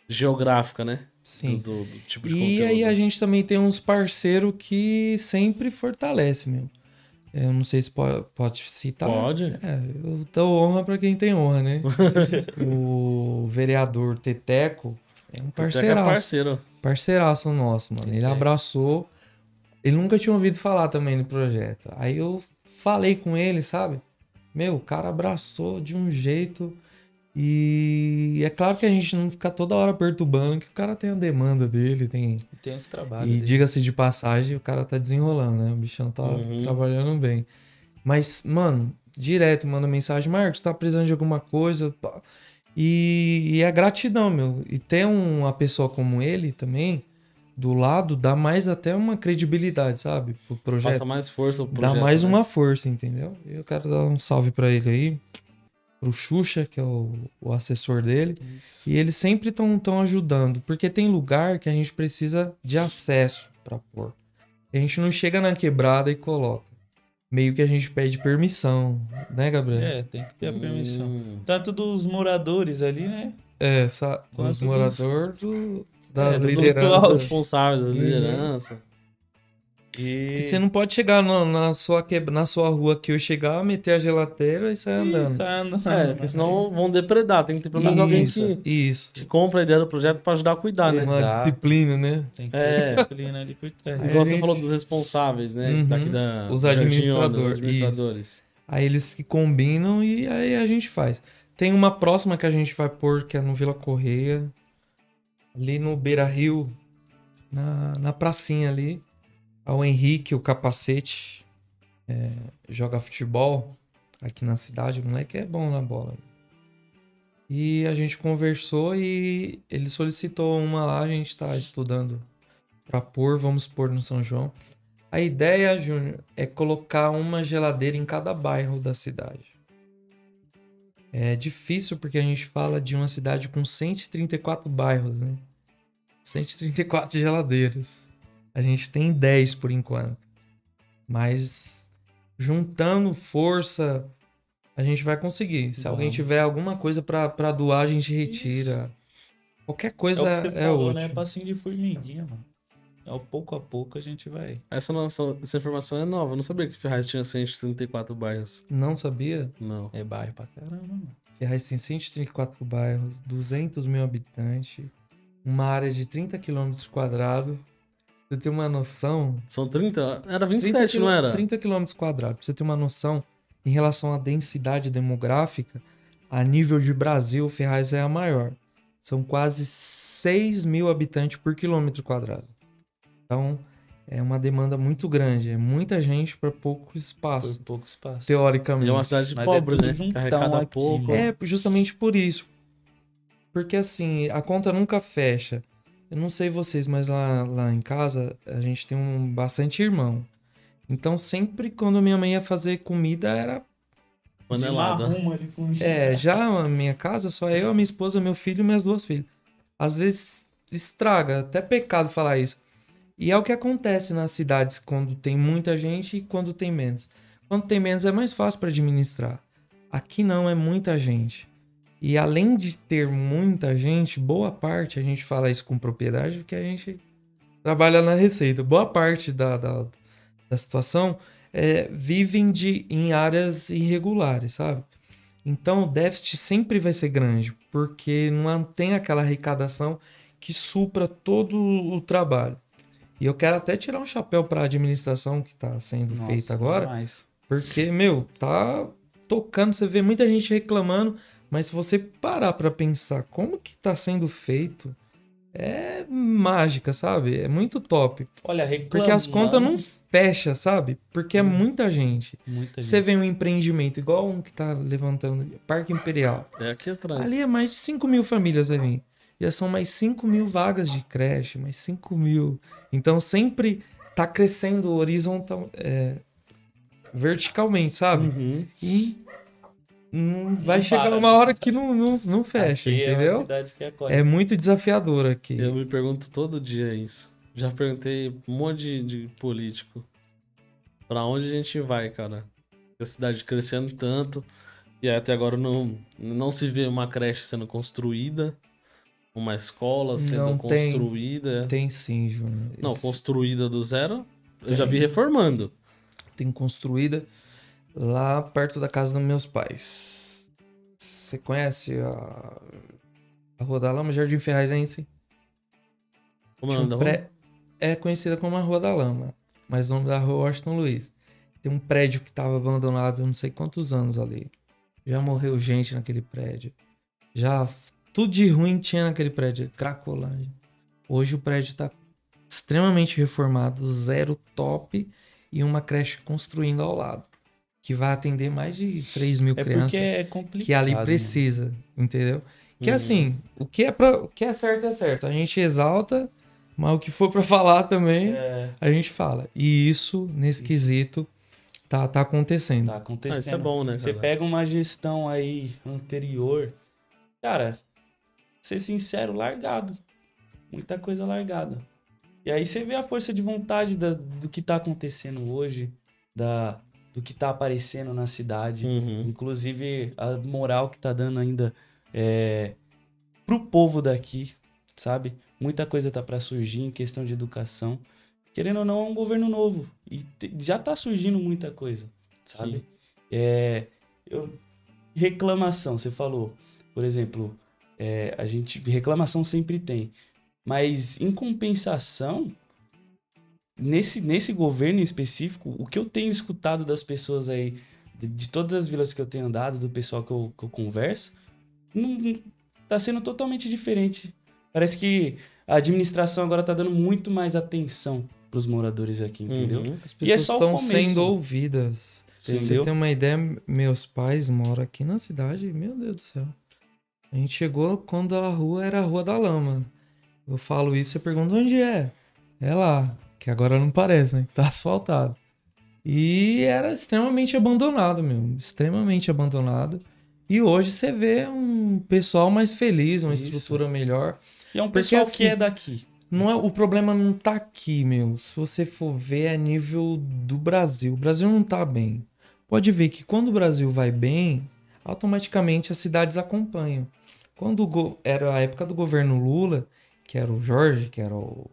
geográfica, né? Sim. Do, do- tipo de E conteúdo. aí a gente também tem uns parceiros que sempre fortalece, meu. Eu não sei se pode, pode citar. Pode. É, eu dou honra pra quem tem honra, né? *laughs* o vereador Teteco é um Até que é parceiraço. parceiro. Parceiraço nosso, mano. Ele Teteco. abraçou. Ele nunca tinha ouvido falar também do projeto. Aí eu falei com ele, sabe? Meu, o cara abraçou de um jeito. E é claro que a gente não fica toda hora perturbando, que o cara tem a demanda dele, tem. Tem esse trabalho. E diga-se de passagem, o cara tá desenrolando, né? O bichão tá Uhum. trabalhando bem. Mas, mano, direto manda mensagem, Marcos, tá precisando de alguma coisa? E, e é gratidão, meu. E ter uma pessoa como ele também do lado dá mais até uma credibilidade, sabe? Pro projeto. Passa mais força pro dá projeto. mais né? uma força, entendeu? Eu quero dar um salve pra ele aí, pro Xuxa, que é o, o assessor dele. Isso. E eles sempre estão tão ajudando, porque tem lugar que a gente precisa de acesso para pôr. A gente não chega na quebrada e coloca. Meio que a gente pede permissão, né, Gabriel? É, tem que ter a permissão. Hum. Tanto dos moradores ali, né? É, Quanto dos dos- moradores do, das É, dos- Os lideranças. responsáveis, da Uhum. E Porque você não pode chegar na, na sua, quebra, na sua rua aqui, eu chegar, meter a geladeira e sair andando. Tá andando. É, porque senão vão depredar. Tem que ter pelo menos alguém Isso, que, isso. que compra a ideia do projeto pra ajudar a cuidar, né? Uma disciplina, né? Tem que É. ter disciplina ali por trás. Aí Igual a você gente- falou dos responsáveis, né? Uhum. Daqui da, Os administrador, os administradores. Aí eles que combinam e aí a gente faz. Tem uma próxima que a gente vai pôr, que é no Vila Correia, ali no Beira Rio, na, na pracinha ali. Ao Henrique, o capacete, é, joga futebol aqui na cidade. O moleque é bom na bola. E a gente conversou e ele solicitou uma lá, a gente tá estudando pra pôr, vamos pôr no São João. A ideia, Júnior, é colocar uma geladeira em cada bairro da cidade. É difícil porque a gente fala de uma cidade com 134 bairros, né? 134 geladeiras. A gente tem 10 por enquanto. Mas juntando força, a gente vai conseguir. Se alguém Vamos. tiver alguma coisa pra pra doar, a gente retira. Qualquer É coisa o é, que você é falou, útil. né? Passinho de formiguinha, mano. Ao pouco a pouco a gente vai. Essa, nossa, essa informação é nova. Eu não sabia que Ferraz tinha 134 bairros. Não sabia? Não. É bairro pra caramba, mano. Ferraz tem 134 bairros, 200 mil habitantes, uma área de 30 km quadrados. Você tem uma noção? São 30? Era 30 27, quilô- não era? 30 km quadrados. Pra você ter uma noção, em relação à densidade demográfica, a nível de Brasil, Ferraz é a maior. São quase 6 mil habitantes por quilômetro quadrado. Então, é uma demanda muito grande. É muita gente para pouco Foi espaço, pouco espaço. teoricamente. E é uma cidade Mas é pobre, tudo né? Carregada aqui, pouco. né? É, justamente por isso. Porque assim, a conta nunca fecha. Eu não sei vocês, mas lá, lá em casa a gente tem um bastante irmão. Então sempre quando minha mãe ia fazer comida era. Panelada. É, já a minha casa só eu, a minha esposa, meu filho e minhas duas filhas. Às vezes estraga, até pecado falar isso. E é o que acontece nas cidades quando tem muita gente e quando tem menos. Quando tem menos é mais fácil para administrar. Aqui não, é muita gente. E além de ter muita gente, boa parte, a gente fala isso com propriedade, porque a gente trabalha na receita. Boa parte da, da, da situação é, vivem de, em áreas irregulares, sabe? Então o déficit sempre vai ser grande, porque não tem aquela arrecadação que supra todo o trabalho. E eu quero até tirar um chapéu para a administração que está sendo Nossa, feita agora, demais. porque, meu, tá tocando, você vê muita gente reclamando, mas se você parar para pensar como que tá sendo feito, é mágica, sabe? É muito top. Olha, reclamando... Porque as contas não fecham, sabe? Porque é muita gente. Muita Você gente. vê um empreendimento igual um que tá levantando, Parque Imperial. É aqui atrás. Ali é mais de 5 mil famílias vai vir. Já são mais 5 mil vagas de creche, mais 5 mil. Então sempre tá crescendo horizontal, é, verticalmente, sabe? Uhum. E não vai Não chegar para, uma né? hora que não, não, não fecha, Aqui É uma entendeu? cidade que acolhe. É muito desafiador aqui. Eu me pergunto todo dia isso. Já perguntei um monte de, de político. Pra onde a gente vai, cara? A cidade crescendo tanto. E até agora não, não se vê uma creche sendo construída. Uma escola sendo Não tem. construída. Tem sim, Júnior. Não, construída do zero. Eu já Tem. vi reformando. tem construída lá perto da casa dos meus pais. Você conhece a, a Rua da Lama, Jardim Ferrazense? Como é o Tinha nome um da rua? pré- É conhecida como a Rua da Lama, mas o nome da rua é Washington Luiz. Tem um prédio que estava abandonado há não sei quantos anos ali. Já morreu gente naquele prédio. Já tudo de ruim tinha naquele prédio, Cracolândia. Hoje o prédio está extremamente reformado, zero top e uma creche construindo ao lado, que vai atender mais de 3 mil É crianças porque é complicado. que ali mano. precisa, entendeu? Que Uhum. assim, o que é para, o que é certo é certo. A gente exalta, mas o que for pra *laughs* falar também, É, a gente fala. E isso nesse Isso. quesito tá tá acontecendo. tá acontecendo. Ah, isso é bom, né, Você pega uma gestão aí anterior, cara, ser sincero, largado. Muita coisa largada. E aí você vê a força de vontade da- do que tá acontecendo hoje, da, do que tá aparecendo na cidade. Uhum. Inclusive a moral que tá dando ainda é, pro povo daqui, sabe? Muita coisa tá para surgir em questão de educação. Querendo ou não, é um governo novo. E já tá surgindo muita coisa, sabe? É, eu- reclamação, você falou. Por exemplo, é, a gente. Reclamação sempre tem. Mas em compensação, nesse, nesse governo em específico, o que eu tenho escutado das pessoas aí, de, de todas as vilas que eu tenho andado, do pessoal que eu, que eu converso, não, tá sendo totalmente diferente. Parece que a administração agora tá dando muito mais atenção pros moradores aqui, entendeu? Uhum. As E é pessoas o estão sendo ouvidas. Se você Entendeu? tem uma ideia, meus pais moram aqui na cidade, meu Deus do céu. A gente chegou quando a rua era a Rua da Lama. Eu falo isso e pergunto onde é? É lá, que agora não parece, né? Tá asfaltado. E era extremamente abandonado, meu. Extremamente abandonado. E hoje você vê um pessoal mais feliz, uma Isso. estrutura melhor. E é um Porque, pessoal assim, que é daqui. Não é, o problema não tá aqui, meu. Se você for ver, é nível do Brasil. O Brasil não tá bem. Pode ver que quando o Brasil vai bem, automaticamente as cidades acompanham. Quando era a época do governo Lula, que era o Jorge, que era o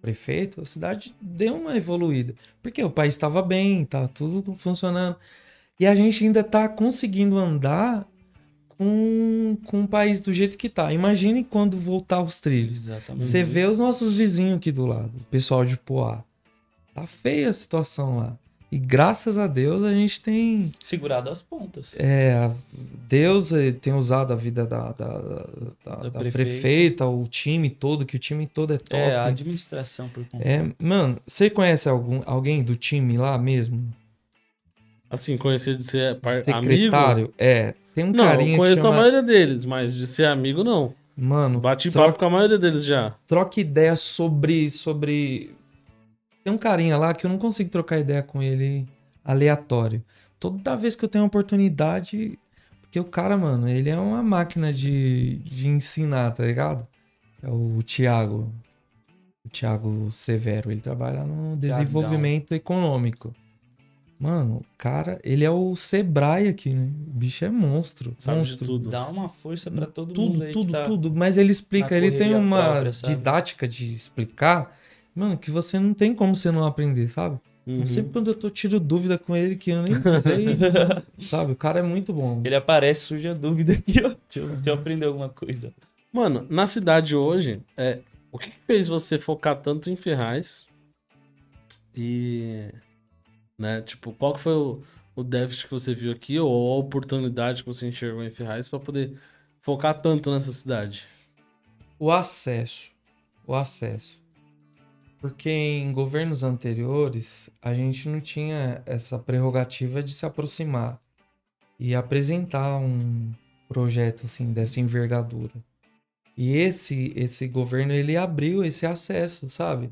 prefeito, a cidade deu uma evoluída. Porque o país estava bem, tá tudo funcionando. E a gente ainda tá conseguindo andar com, com o país do jeito que tá. Imagine quando voltar aos trilhos. Exatamente. Você vê os nossos vizinhos aqui do lado, o pessoal de Poá. Tá feia a situação lá. E graças a Deus a gente tem. Segurado as pontas. É, Deus eh, tem usado a vida da, da, da- da- da prefeita. prefeita, o time todo, que o time todo é top. É, a administração por conta. É, mano, você conhece algum, alguém do time lá mesmo? Assim, conhecer de ser par- amigo. Secretário? É. Tem um Não, carinha eu que conheço chama... a maioria deles, mas de ser amigo, não. Mano, Bati troca- papo com a maioria deles já. troca ideia sobre, sobre. Tem um carinha lá que eu não consigo trocar ideia com ele aleatório. Toda vez que eu tenho oportunidade. Porque o cara, mano, ele é uma máquina de, de ensinar, tá ligado? É o Thiago. O Thiago Severo. Ele trabalha no desenvolvimento econômico. Mano, o cara, ele é o Sebrae aqui, né? O bicho é monstro. Sabe de monstro. tudo. Dá uma força pra todo tudo, mundo tudo, que tá... tudo. Mas ele explica, ele tem uma própria, didática de explicar, mano, que você não tem como você não aprender, sabe? Então, Uhum. Sempre quando eu tô tiro dúvida com ele, que eu nem sei, *laughs* sabe? O cara é muito bom. Ele aparece, surge a dúvida aqui, ó. Deixa eu, deixa eu aprender alguma coisa. Mano, na cidade hoje, é, o que que fez você focar tanto em Ferraz? E. Né, tipo, qual que foi o, o déficit que você viu aqui, ou a oportunidade que você enxergou em Ferraz pra poder focar tanto nessa cidade? O acesso. O acesso. Porque em governos anteriores, a gente não tinha essa prerrogativa de se aproximar e apresentar um projeto assim dessa envergadura. E esse esse governo ele abriu esse acesso, sabe?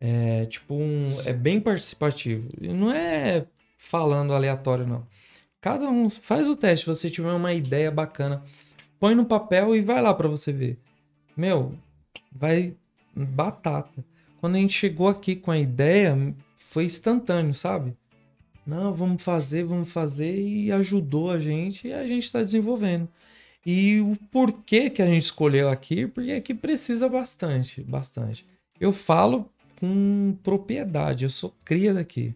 É tipo um é bem participativo. E não é falando aleatório não. Cada um faz o teste, você tiver uma ideia bacana, põe no papel e vai lá pra você ver. Meu, vai batata. Quando a gente chegou aqui com a ideia, foi instantâneo, sabe? Não, vamos fazer, vamos fazer e ajudou a gente e a gente está desenvolvendo. E o porquê que a gente escolheu aqui, porque aqui precisa bastante, bastante. Eu falo com propriedade, eu sou cria daqui.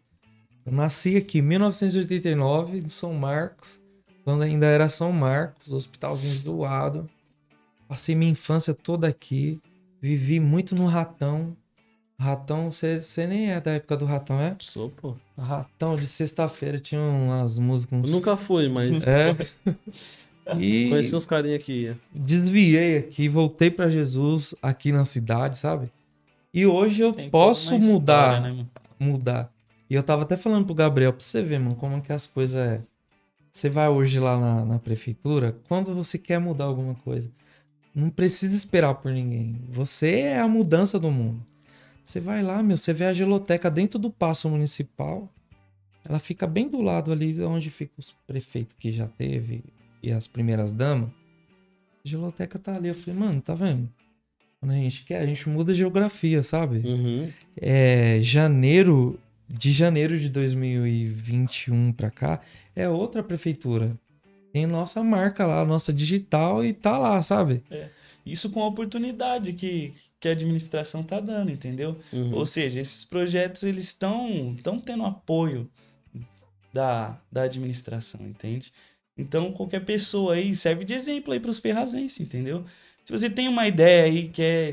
Eu nasci aqui em 1989, em São Marcos, quando ainda era São Marcos, hospitalzinho zoado. Passei minha infância toda aqui, vivi muito no Ratão. Ratão, você nem é da época do Ratão, é? Sou, pô. Ratão de sexta-feira tinha umas músicas. Uns... Nunca fui, mas *laughs* É. *laughs* E conheci uns carinha que ia. desviei aqui, voltei pra Jesus aqui na cidade, sabe? E hoje eu Tem posso uma história, mudar, né, mudar. E eu tava até falando pro Gabriel, pra você ver, mano, como que as coisas é. Você vai hoje lá na, na prefeitura, quando você quer mudar alguma coisa, não precisa esperar por ninguém. Você é a mudança do mundo. Você vai lá, meu, você vê a geloteca dentro do passo municipal. Ela fica bem do lado ali onde fica os prefeitos que já teve e as primeiras damas. A geloteca tá ali. Eu falei, mano, tá vendo? Quando a gente quer, a gente muda a geografia, sabe? Uhum. é, janeiro de janeiro de 2021 pra cá é outra prefeitura. Tem nossa marca lá, nossa digital e tá lá, sabe? Isso com a oportunidade que, que a administração tá dando, entendeu? Uhum. Ou seja, esses projetos eles estão estão tendo apoio da, da administração, entende? Então qualquer pessoa aí serve de exemplo aí para os ferrazenses, entendeu? Se você tem uma ideia aí quer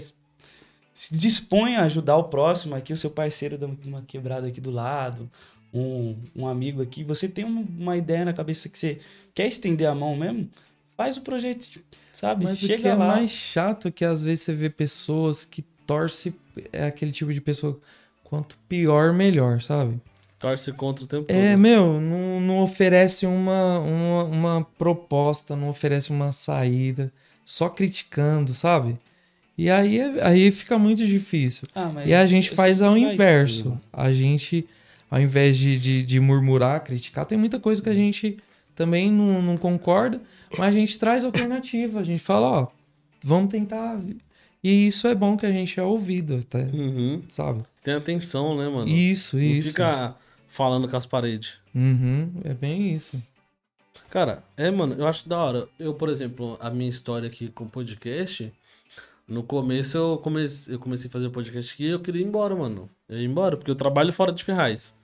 se dispõe a ajudar o próximo aqui, o seu parceiro da uma quebrada aqui do lado, um, um amigo aqui, você tem um- uma ideia na cabeça que você quer estender a mão mesmo, faz o projeto, sabe? Mas o que Chega é lá. mais chato é que às vezes você vê pessoas que torce é aquele tipo de pessoa quanto pior melhor, sabe? Torce contra o tempo É, todo. meu, não, não oferece uma, uma, uma proposta, não oferece uma saída, só criticando, sabe? E aí, é- aí fica muito difícil. Ah, mas E a gente faz ao inverso. mano. A gente, ao invés de, de, de murmurar, criticar, tem muita coisa que a gente também não, não concorda, mas a gente traz alternativa. A gente fala, ó, vamos tentar. E isso é bom que a gente é ouvido, tá? Uhum. sabe? Tem atenção, né, mano? Isso, Não isso. fica falando com as paredes. Uhum, é bem isso. Cara, é, mano, eu acho da hora. Eu, por exemplo, a minha história aqui com o podcast, no começo eu comecei, eu comecei a fazer o podcast aqui e eu queria ir embora, mano. Eu ia embora, porque eu trabalho fora de Ferraz.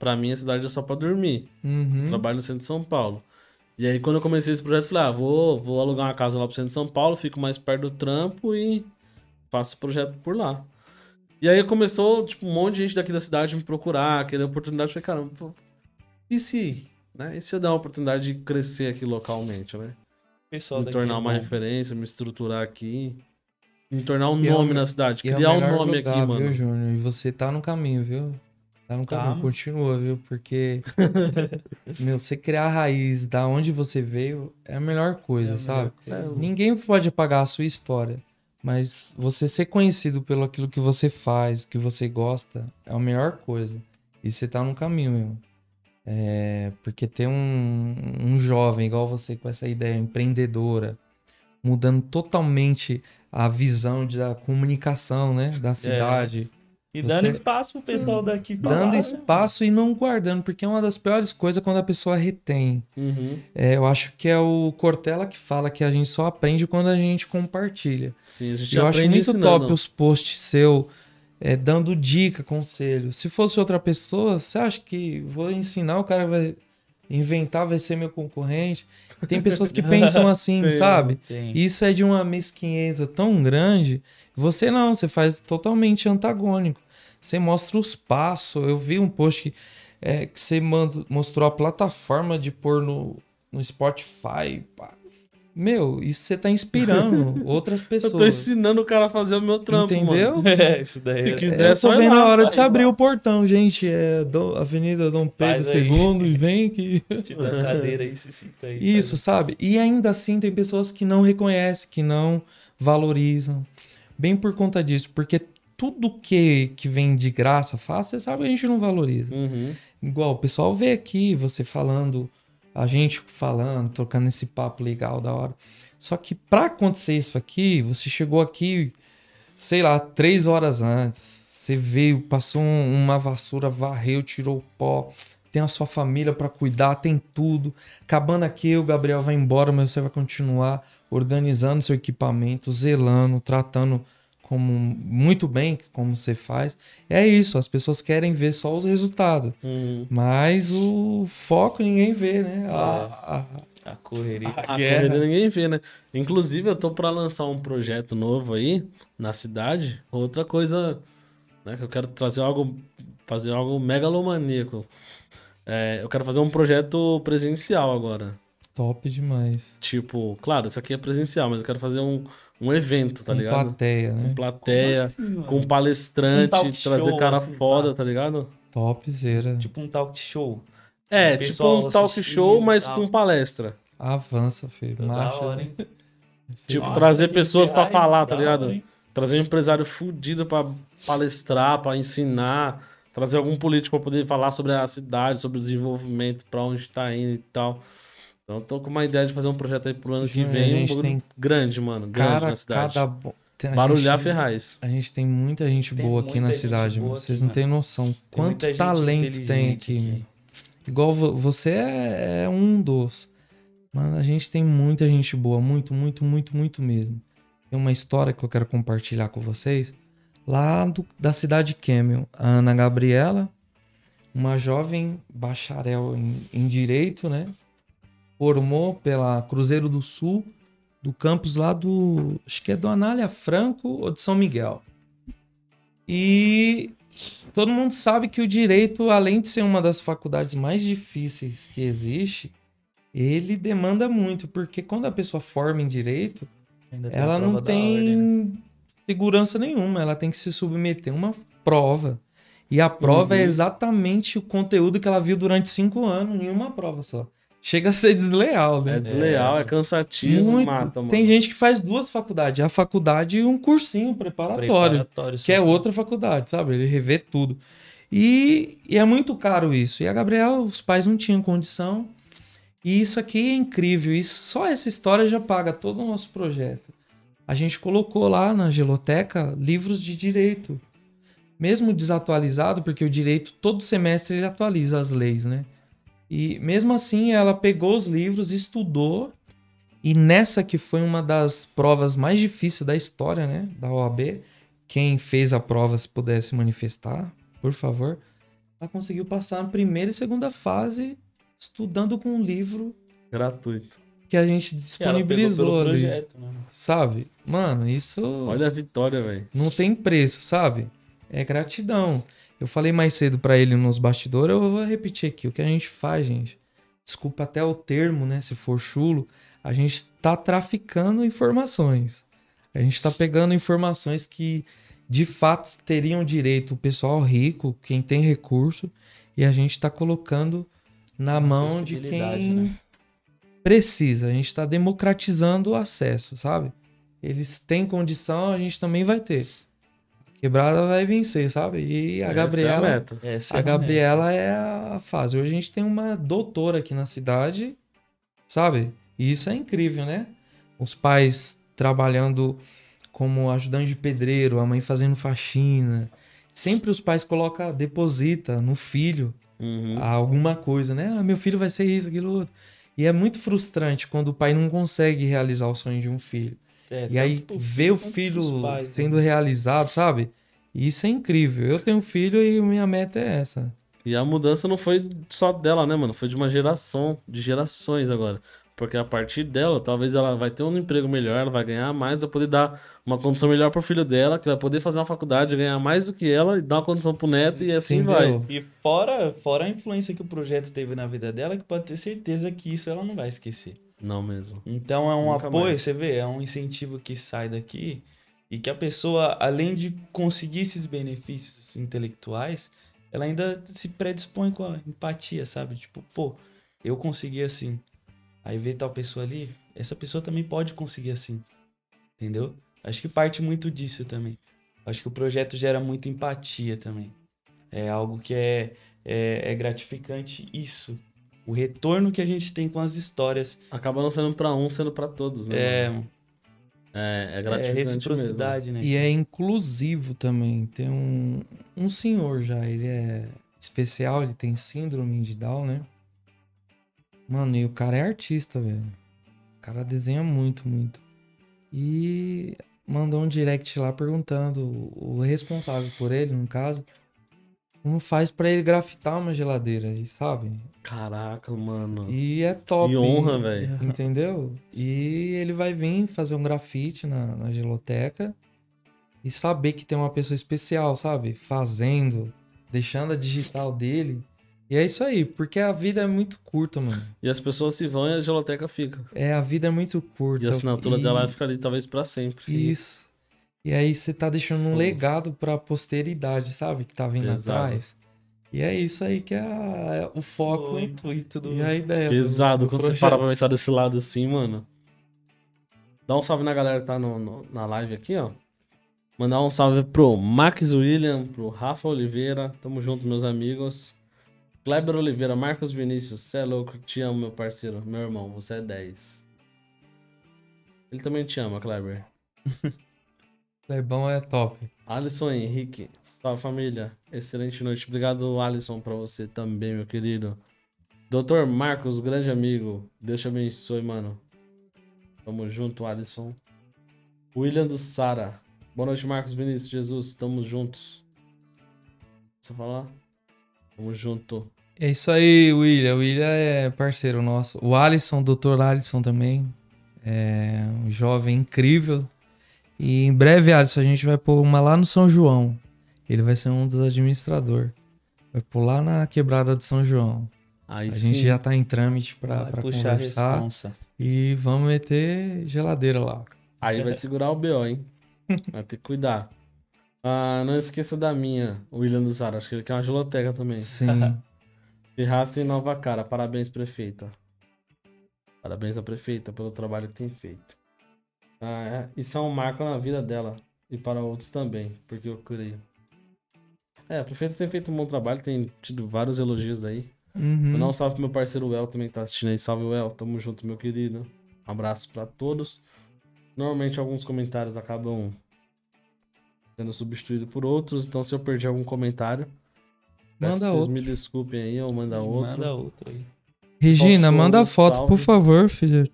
Pra mim, a cidade é só pra dormir. Uhum. Trabalho no centro de São Paulo. E aí, quando eu comecei esse projeto, falei, ah, vou, vou alugar uma casa lá pro centro de São Paulo, fico mais perto do trampo e faço o projeto por lá. E aí começou, tipo, um monte de gente daqui da cidade me procurar, querer oportunidade. Eu falei, caramba, pô, e se, né? E se eu dar uma oportunidade de crescer aqui localmente, né? Pessoal me tornar é uma referência, me estruturar aqui. Me tornar um é nome me- na cidade, é criar um melhor nome lugar, aqui, mano. Viu, Júnior? E você tá no caminho, viu? Tá no Tá, caminho, mano. continua, viu? Porque, *laughs* meu, você criar a raiz da onde você veio é a melhor coisa, É sabe? melhor coisa. Ninguém pode apagar a sua história, mas você ser conhecido pelo aquilo que você faz, que você gosta, é a melhor coisa. E você tá no caminho, meu. É, porque ter um, um jovem igual você com essa ideia empreendedora, mudando totalmente a visão de- da comunicação, né, da cidade. E Você- dando espaço pro pessoal daqui falar, Dando né? espaço e não guardando, porque é uma das piores coisas quando a pessoa retém. Uhum. É, eu acho que é o Cortella que fala que a gente só aprende quando a gente compartilha. Sim, a gente eu acho muito ensinando. top os posts seu é, dando dica, conselho. Se fosse outra pessoa, você acha que vou ensinar, o cara vai inventar, vai ser meu concorrente? Tem pessoas que *laughs* pensam assim, Tem. sabe? Tem. Isso é de uma mesquinheza tão grande. Você não, você faz totalmente antagônico. Você mostra os passos. Eu vi um post que, é, que você mostrou a plataforma de pôr no, no Spotify. pá. Meu, isso você tá inspirando *laughs* outras Eu tô pessoas. ensinando o cara a fazer o meu trampo, Entendeu? mano. *laughs* É, isso daí. Se é- quiser, É, eu só tô ir vendo lá, a hora de você abrir lá. o portão, gente. É Dom- Avenida Dom Pedro. II e vem que. *laughs* Te dá cadeira aí, se sinta aí. Isso, sabe? E ainda assim tem pessoas que não reconhecem, que não valorizam. Bem por conta disso, porque tudo que, que vem de graça, fácil, você sabe que a gente não valoriza. Uhum. Igual o pessoal vê aqui, você falando, a gente falando, trocando esse papo legal da hora. Só que pra acontecer isso aqui, você chegou aqui, sei lá, três horas antes. Você veio, passou um- uma vassoura, varreu, tirou o pó. Tem a sua família pra cuidar, tem tudo. Acabando aqui, o Gabriel vai embora, mas você vai continuar organizando seu equipamento, zelando, tratando como muito bem como você faz. É isso, as pessoas querem ver só os resultados. Uhum. Mas o foco ninguém vê, né? A- a- A correria. A guerra. corrida ninguém vê, né? Inclusive, eu tô pra lançar um projeto novo aí na cidade. Outra coisa, né? Que eu quero trazer algo, fazer algo megalomaníaco. É, eu quero fazer um projeto presencial agora. Top demais. Tipo, claro, isso aqui é presencial, mas eu quero fazer um, um evento, tá Com ligado? plateia, né? Com plateia, assim, com palestrante, Um talk trazer show, cara assim, foda, pá. tá ligado? Topzera. Tipo um talk show. É, tipo um talk show, mas tal. com palestra. Avança, filho. Marcha. hora, hein? Tipo, Nossa, trazer pessoas pra Ferrari, falar, tá ligado? hora? Trazer um empresário fudido pra palestrar, pra ensinar, trazer algum político pra poder falar sobre a cidade, sobre o desenvolvimento, pra onde tá indo e tal. Então, tô com uma ideia de fazer um projeto aí pro ano que Júnior, a vem, um gente bagulho tem grande, mano, grande Cara, na cidade. cada. bo- tem- a Barulhar gente- Ferraz. A gente tem muita gente Tem boa aqui na cidade, mano. Vocês aqui, não têm noção. Tem Quanto talento tem aqui, meu. Igual vo- você é, é um dos. Mano, a gente tem muita gente boa, muito, muito, muito, muito mesmo. Tem uma história que eu quero compartilhar com vocês. Lá do- da cidade de Camel, a Ana Gabriela, uma jovem bacharel em, em Direito, né? Formou pela Cruzeiro do Sul, do campus lá do. Acho que é do Anália Franco ou de São Miguel. E todo mundo sabe que o direito, além de ser uma das faculdades mais difíceis que existe, ele demanda muito, porque quando a pessoa forma em direito, ela não tem ordem, né? segurança nenhuma, ela tem que se submeter a uma prova. E a prova Uhum. é exatamente o conteúdo que ela viu durante cinco anos em uma prova só. Chega a ser desleal, né? É desleal, é, cansativo, Muito. mata, mano. Tem gente que faz duas faculdades, a faculdade e um cursinho preparatório Preparatório, que é outra faculdade, sabe? Ele revê tudo. E, e é muito caro isso. E a Gabriela, os pais não tinham condição. E isso aqui é incrível. Isso, só essa história já paga todo o nosso projeto. A gente colocou lá na geloteca livros de direito. Mesmo desatualizado, porque o direito todo semestre ele atualiza as leis, né? E mesmo assim ela pegou os livros, estudou e nessa que foi uma das provas mais difíceis da história, né, da OAB, quem fez a prova se pudesse manifestar, por favor, ela conseguiu passar na primeira e segunda fase estudando com um livro Gratuito. que a gente ela pegou disponibilizou pelo ali, projeto, né? sabe? Mano, isso Olha a vitória, velho. não tem preço, sabe? É gratidão. Eu falei mais cedo pra ele nos bastidores, eu vou repetir aqui. O que a gente faz, gente, desculpa até o termo, né? Se for chulo, a gente tá traficando informações. A gente tá pegando informações que de fato teriam direito o pessoal rico, quem tem recurso, e a gente tá colocando na mão de quem né? precisa. A gente está democratizando o acesso, sabe? Eles têm condição, a gente também vai ter. Quebrada vai vencer, sabe? E a Essa Gabriela, É a a é Gabriela é a fase. Hoje a gente tem uma doutora aqui na cidade, sabe? E isso é incrível, né? Os pais trabalhando como ajudante de pedreiro, a mãe fazendo faxina, sempre os pais colocam, deposita no filho Uhum. alguma coisa, né? Ah, meu filho vai ser isso, aquilo outro. E é muito frustrante quando o pai não consegue realizar o sonho de um filho. É, E aí ver o filho né? sendo realizado, sabe? Isso é incrível. Eu tenho filho e minha meta é essa. E a mudança não foi só dela, né, mano? Foi de uma geração, de gerações agora. Porque a partir dela, talvez ela vai ter um emprego melhor, ela vai ganhar mais, vai poder dar uma condição melhor pro filho dela, que vai poder fazer uma faculdade, ganhar mais do que ela e dar uma condição pro neto e assim vai. Entendeu? E fora, fora a influência que o projeto teve na vida dela, que pode ter certeza que isso ela não vai esquecer. Não mesmo. Então é um Nunca apoio, mais. você vê, é um incentivo que sai daqui e que a pessoa, além de conseguir esses benefícios intelectuais, ela ainda se predispõe com a empatia, sabe? Tipo, pô, eu consegui assim. Aí vê tal pessoa ali, essa pessoa também pode conseguir assim. Entendeu? Acho que parte muito disso também. Acho que o projeto gera muita empatia também. É algo que é, é, é gratificante isso. O retorno que a gente tem com as histórias. Acaba não sendo pra um, sendo pra todos, né? É, é, é É gratificante mesmo. reciprocidade, né? E é inclusivo também. Tem um, um senhor já, ele é especial, ele tem síndrome de Down, né? Mano, e o cara é artista, velho. O cara desenha muito, muito. E mandou um direct lá perguntando, o responsável por ele, no caso, como faz pra ele grafitar uma geladeira aí, sabe? Caraca, mano. E é top. Que honra, velho. *laughs* Entendeu? E ele vai vir fazer um grafite na, na geloteca e saber que tem uma pessoa especial, sabe? Fazendo, deixando a digital dele. E é isso aí, porque a vida é muito curta, mano. E as pessoas se vão e a geloteca fica. É, a vida é muito curta. E a assinatura E- dela fica ali talvez pra sempre. Isso. E aí você tá deixando um legado pra posteridade, sabe? Que tá vindo Pesado. atrás. E é isso aí que é, a- é o foco O intuito do. e a ideia. do- Pesado, do quando você projeto. para pra pensar desse lado assim, mano. Dá um salve na galera que tá no, no- na live aqui, ó. Mandar um salve pro Max William, pro Rafa Oliveira. Tamo junto, meus amigos. Kleber Oliveira, Marcos Vinícius, cê é louco, te amo, meu parceiro. Meu irmão, você é 10. Ele também te ama, Kleber. *laughs* Clebão é top. Alisson Henrique, salve família. Excelente noite. Obrigado, Alisson, pra você também, meu querido. Doutor Marcos, grande amigo. Deus te abençoe, mano. Tamo junto, Alisson. William do Sara. Boa noite, Marcos Vinícius Jesus. Tamo juntos. Você falar? Tamo junto. É isso aí, William. William é parceiro nosso. O Alisson, o Dr. Alisson também. É um jovem incrível. E em breve, Alisson, a gente vai pôr uma lá no São João. Ele vai ser um dos administradores. Vai pôr lá na quebrada de São João. Aí A sim. gente já tá em trâmite pra, pra conversar. E vamos meter geladeira lá. Aí vai segurar o BO, hein? *laughs* Vai ter que cuidar. Ah, não esqueça da minha, o William do Sara. Acho que ele quer uma geloteca também. Sim. *laughs* Pirraça em Nova Cara. Parabéns, prefeita. Parabéns à prefeita pelo trabalho que tem feito. Ah, é- isso é um marco na vida dela. E para outros também, porque eu creio. É, a prefeita tem feito um bom trabalho, tem tido vários elogios aí. Uhum. Vou dar um salve pro meu parceiro El também que tá assistindo aí. Salve, El. Tamo junto, meu querido. Um abraço pra todos. Normalmente alguns comentários acabam sendo substituídos por outros, então se eu perdi algum comentário, peço Manda que vocês outro. me desculpem aí ou manda outro. Manda outro aí. Regina, manda a foto, salve. por favor, filha.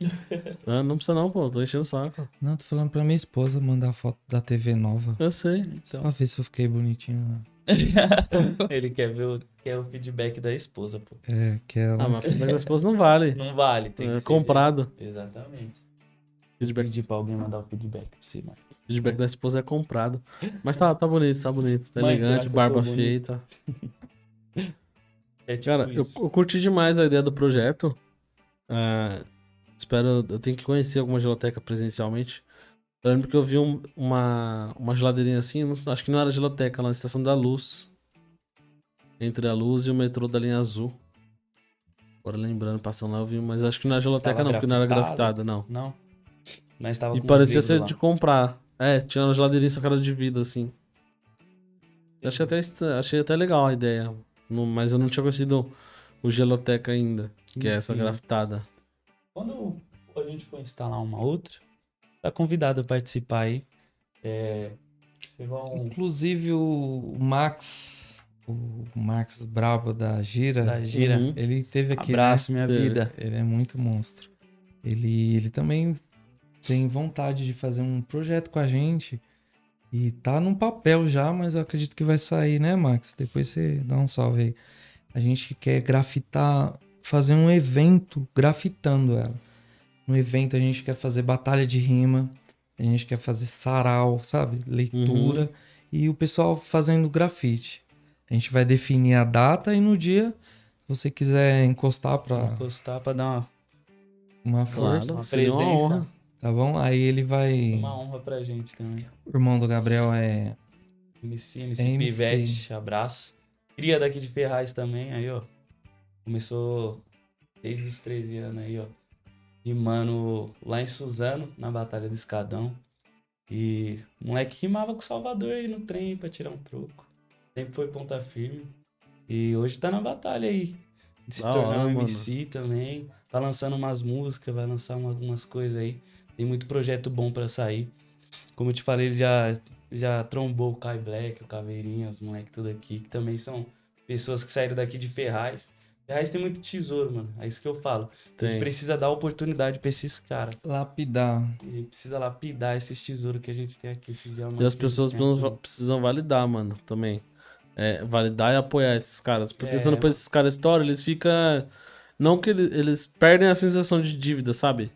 *laughs* Ah, não precisa não, pô. Tô enchendo o saco. Não, tô falando pra minha esposa mandar a foto da TV nova. Eu sei. Então. Pra ver se eu fiquei bonitinho lá. *laughs* Ele quer ver o, quer o feedback da esposa, pô. É, que ela. Ah, mas feedback da esposa não vale. Não vale, tem que É ser comprado. de- Exatamente. Feedback, Pedir pra alguém mandar o feedback pra você, Marcos. feedback da esposa é comprado. Mas tá, tá bonito, tá bonito. Tá Mãe, elegante, que barba feita. *laughs* É tipo Cara, eu, eu curti demais a ideia do projeto. Ah, espero. Eu tenho que conhecer alguma geloteca presencialmente. Eu lembro que eu vi um- uma, uma geladeirinha assim, não- acho que não era geloteca, na estação da luz. Entre a luz e o metrô da linha azul. Agora lembrando, passando lá, eu vi, mas acho que não era geloteca, Tava não, porque não era grafitada? não. Não. Nós tava E parecia ser lá. de comprar. É, tinha uma geladeirinha só que era de vidro, assim. Eu achei até, achei até legal a ideia. Mas eu não tinha conhecido o Geloteca ainda, que é essa Sim. grafitada. Gente for instalar uma outra, tá convidado a participar aí. É, um Inclusive o Max, o Max Brabo da Gira, da gira. Uhum. ele teve aqui, né? Abraço, minha Teve. vida. Ele é muito monstro. Ele, ele também tem vontade de fazer um projeto com a gente. E tá no papel já, mas eu acredito que vai sair, né, Max? Depois você dá um salve aí. A gente quer grafitar, fazer um evento grafitando ela. No evento a gente quer fazer batalha de rima, a gente quer fazer sarau, sabe? Leitura. E o pessoal fazendo grafite. A gente vai definir a data e no dia, se você quiser encostar pra Encostar pra dar uma, uma força, Claro, uma seria uma presença. honra. tá bom? Aí ele vai. Uma honra pra gente também. O irmão do Gabriel é. MC, MC, MC. Pivete, abraço. Cria daqui de Ferraz também, aí, ó. Começou desde os 13 anos aí, ó. Rimando lá em Suzano, na Batalha do Escadão. E o moleque rimava com o Salvador aí no trem pra tirar um troco. Sempre foi ponta firme. E hoje tá na batalha aí. De se Da tornar hora, um mano. MC também. Tá lançando umas músicas, vai lançar uma- algumas coisas aí. Tem muito projeto bom pra sair. Como eu te falei, ele já, já trombou o Kai Black, o Caveirinha, os moleques tudo aqui, que também são pessoas que saíram daqui de Ferraz. Ferraz tem muito tesouro, mano. É isso que eu falo. A gente Tem. precisa dar oportunidade pra esses caras. Lapidar. A gente precisa lapidar esses tesouros que a gente tem aqui, esses diamantes. E as pessoas tem precisam, validar, mano, também. É, validar e apoiar esses caras. Porque É, senão depois esses caras estouram, eles ficam. Não que eles, eles perdem a sensação de dívida, sabe?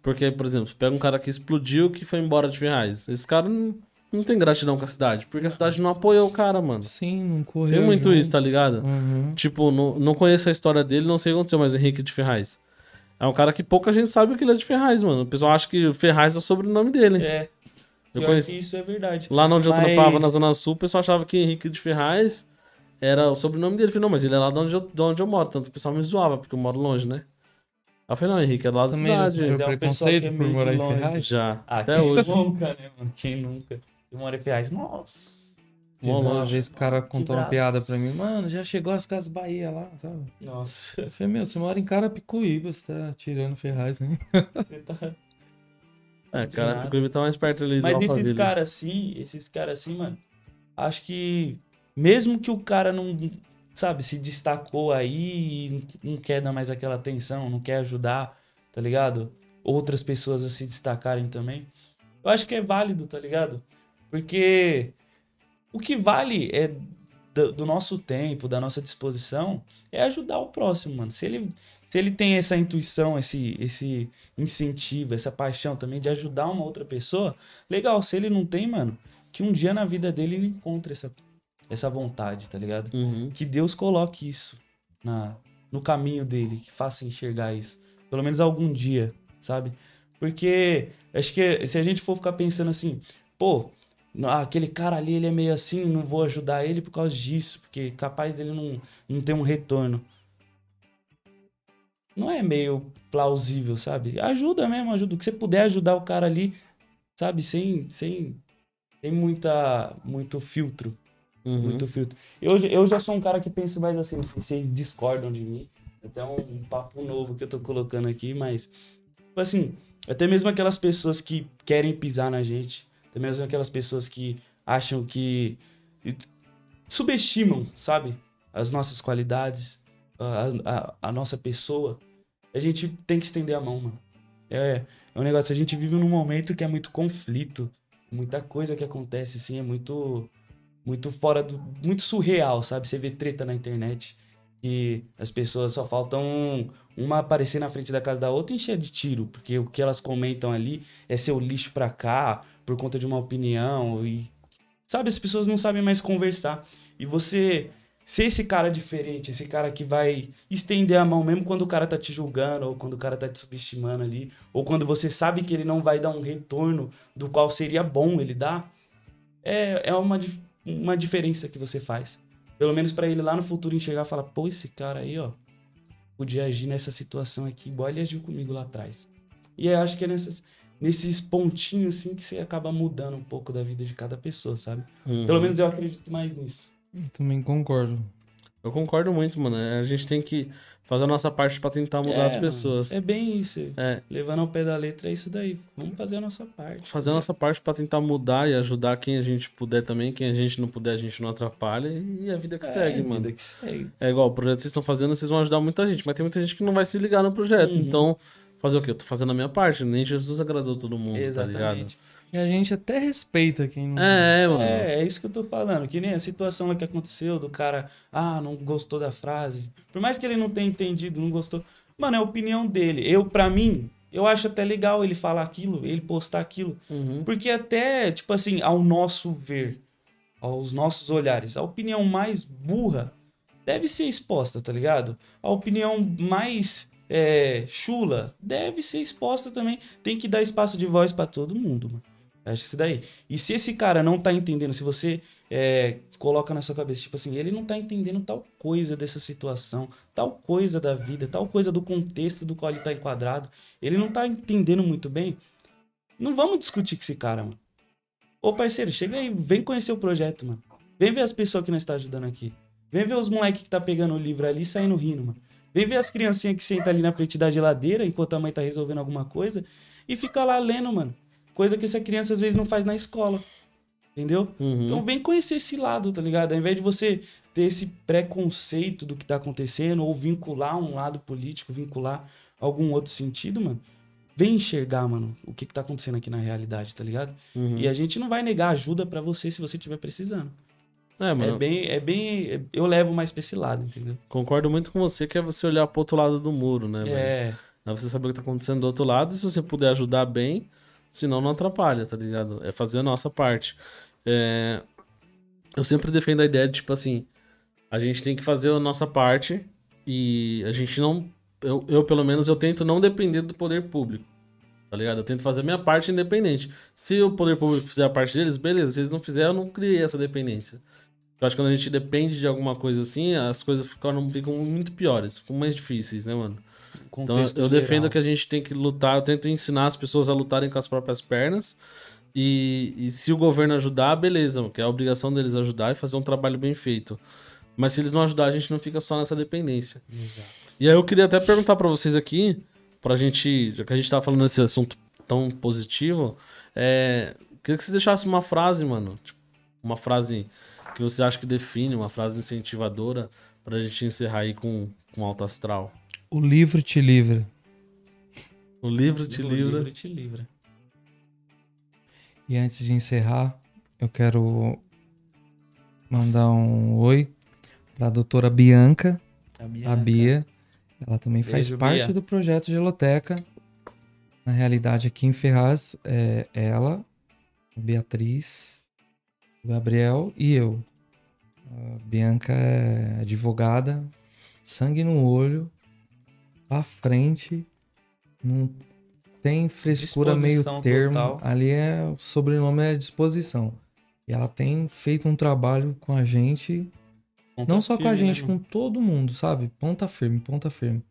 Porque, por exemplo, você pega um cara que explodiu que foi embora de Ferraz. Esse cara não, não tem gratidão com a cidade. Porque a cidade não apoiou o cara, mano. Sim, não correu. Tem muito junto. isso, tá ligado? Uhum. Tipo, não, não conheço a história dele, não sei o que aconteceu, mas Henrique de Ferraz. É um cara que pouca gente sabe que ele é de Ferraz, mano. O pessoal acha que Ferraz é o sobrenome dele. É. Eu pior conheço- isso é verdade. Lá onde eu Mas- trampava, na Zona Sul, o pessoal achava que Henrique de Ferraz era o sobrenome dele. Eu falei, não, mas ele é lá de onde eu, de onde eu moro. Tanto que o pessoal me zoava, porque eu moro longe, né? Aí eu falei, não, Henrique, é lá da Também já cidade. sofreu é um preconceito é por morar que em longe. Ferraz? Já, Ah, até quem hoje. nunca, né, mano? Quem nunca? Em Ferraz, nossa. Mó uma longe. vez o cara contou uma piada pra mim. Mano, já chegou as Casas Bahia lá, sabe? Nossa. Eu falei, meu, você mora em Carapicuíba, você tá tirando Ferraz, né? *laughs* Você tá... É, De cara, nada. Picuíba tá mais perto ali do Mas esses caras assim, esses caras assim, mano, acho que mesmo que o cara não, sabe, se destacou aí e não quer dar mais aquela atenção, não quer ajudar, tá ligado? Outras pessoas a se destacarem também. Eu acho que é válido, tá ligado? Porque o que vale é do, do nosso tempo, da nossa disposição, é ajudar o próximo, mano. Se ele, se ele tem essa intuição, esse, esse incentivo, essa paixão também de ajudar uma outra pessoa, legal. Se ele não tem, mano, que um dia na vida dele ele encontre essa, essa vontade, tá ligado? Uhum. Que Deus coloque isso na, no caminho dele, que faça enxergar isso. Pelo menos algum dia, sabe? Porque acho que se a gente for ficar pensando assim, pô, aquele cara ali, ele é meio assim, não vou ajudar ele por causa disso, porque capaz dele não, não ter um retorno. Não é meio plausível, sabe? Ajuda mesmo, ajuda. O que você puder ajudar o cara ali, sabe? Sem, sem, sem muita, muito filtro. Uhum. Muito filtro. Eu, eu já sou um cara que penso mais assim, vocês discordam de mim. Até um, um papo novo que eu tô colocando aqui, mas. Tipo assim, até mesmo aquelas pessoas que querem pisar na gente, até mesmo aquelas pessoas que acham que. subestimam, sabe? As nossas qualidades, a, a, a nossa pessoa. A gente tem que estender a mão, mano. É, é um negócio, a gente vive num momento que é muito conflito, muita coisa que acontece, assim, é muito muito fora do. muito surreal, sabe? Você vê treta na internet que as pessoas só faltam uma aparecer na frente da casa da outra e encher de tiro, porque o que elas comentam ali é seu lixo pra cá, por conta de uma opinião e. Sabe, as pessoas não sabem mais conversar. E você ser esse cara diferente, esse cara que vai estender a mão mesmo quando o cara tá te julgando, ou quando o cara tá te subestimando ali, ou quando você sabe que ele não vai dar um retorno do qual seria bom ele dar, é, é uma, uma diferença que você faz. Pelo menos pra ele lá no futuro enxergar e falar, pô, esse cara aí, ó, podia agir nessa situação aqui, igual ele agiu comigo lá atrás. E eu acho que é nessas, nesses pontinhos assim que você acaba mudando um pouco da vida de cada pessoa, sabe? Uhum. Pelo menos eu acredito mais nisso. Eu também concordo. Eu concordo muito, mano. A gente tem que fazer a nossa parte pra tentar mudar É, as pessoas. É bem isso. É. Levando ao pé da letra é isso daí. Vamos fazer a nossa parte. Fazer a nossa parte pra tentar mudar e ajudar quem a gente puder também. Quem a gente não puder, a gente não atrapalha. E a vida que é, segue, vida mano. que segue. É igual, o projeto que vocês estão fazendo, vocês vão ajudar muita gente. Mas tem muita gente que não vai se ligar no projeto. Uhum. Então, fazer o quê? Eu tô fazendo a minha parte. Nem Jesus agradou todo mundo, tá ligado? Exatamente. E a gente até respeita quem não. É, mano. É, é isso que eu tô falando. Que nem a situação lá que aconteceu do cara, ah, não gostou da frase. Por mais que ele não tenha entendido, não gostou. Mano, é a opinião dele. Eu, pra mim, eu acho até legal ele falar aquilo, ele postar aquilo. Uhum. Porque até, tipo assim, ao nosso ver, aos nossos olhares, a opinião mais burra deve ser exposta, tá ligado? A opinião mais é, chula deve ser exposta também. Tem que dar espaço de voz pra todo mundo, mano. Acho que isso daí. E se esse cara não tá entendendo, se você é, coloca na sua cabeça, tipo assim, ele não tá entendendo tal coisa dessa situação, tal coisa da vida, tal coisa do contexto do qual ele tá enquadrado, ele não tá entendendo muito bem, não vamos discutir com esse cara, mano. Ô parceiro, chega aí, vem conhecer o projeto, mano. Vem ver as pessoas que nós tá ajudando aqui. Vem ver os moleques que tá pegando o livro ali e saindo rindo, mano. Vem ver as criancinhas que sentam ali na frente da geladeira enquanto a mãe tá resolvendo alguma coisa e fica lá lendo, mano. Coisa que essa criança às vezes não faz na escola. Entendeu? Uhum. Então vem conhecer esse lado, tá ligado? Ao invés de você ter esse preconceito do que tá acontecendo ou vincular um lado político, vincular algum outro sentido, mano. Vem enxergar, mano, o que, que tá acontecendo aqui na realidade, tá ligado? Uhum. E a gente não vai negar ajuda pra você se você estiver precisando. É, mano. É bem, é bem. Eu levo mais pra esse lado, entendeu? Concordo muito com você que é você olhar pro outro lado do muro, né? É. É você saber o que tá acontecendo do outro lado e se você puder ajudar bem, senão não atrapalha, tá ligado? É fazer a nossa parte. É, Eu sempre defendo a ideia de, tipo assim, a gente tem que fazer a nossa parte e a gente não. Eu, eu, pelo menos, eu tento não depender do poder público. Tá ligado? Eu tento fazer a minha parte independente. Se o poder público fizer a parte deles, beleza. Se eles não fizerem, eu não criei essa dependência. Eu acho que quando a gente depende de alguma coisa assim, as coisas ficam, ficam muito piores, ficam mais difíceis, né, mano? Então eu geral. defendo que a gente tem que lutar, eu tento ensinar as pessoas a lutarem com as próprias pernas. E, e se o governo ajudar, beleza, que é a obrigação deles ajudar e fazer um trabalho bem feito. Mas se eles não ajudar, a gente não fica só nessa dependência. Exato. E aí eu queria até perguntar pra vocês aqui, pra gente, já que a gente tava falando desse assunto tão positivo, é, queria que vocês deixassem uma frase, mano, tipo, uma frase que você acha que define, uma frase incentivadora pra gente encerrar aí com, com alto astral. O livro te livra. O livro te O livra. livro te livra. E antes de encerrar, eu quero mandar um oi para a doutora Bianca, A a Bia. Ela também faz Beijo, parte Bia. do projeto Geloteca. Na realidade, aqui em Ferraz, é ela, a Beatriz, o Gabriel e eu. A Bianca é advogada, sangue no olho, pra frente, não tem frescura meio termo. total. Ali é o sobrenome é disposição. E ela tem feito um trabalho com a gente Ponta não só com a firme, né, gente, mano? com todo mundo, sabe? Ponta firme, ponta firme.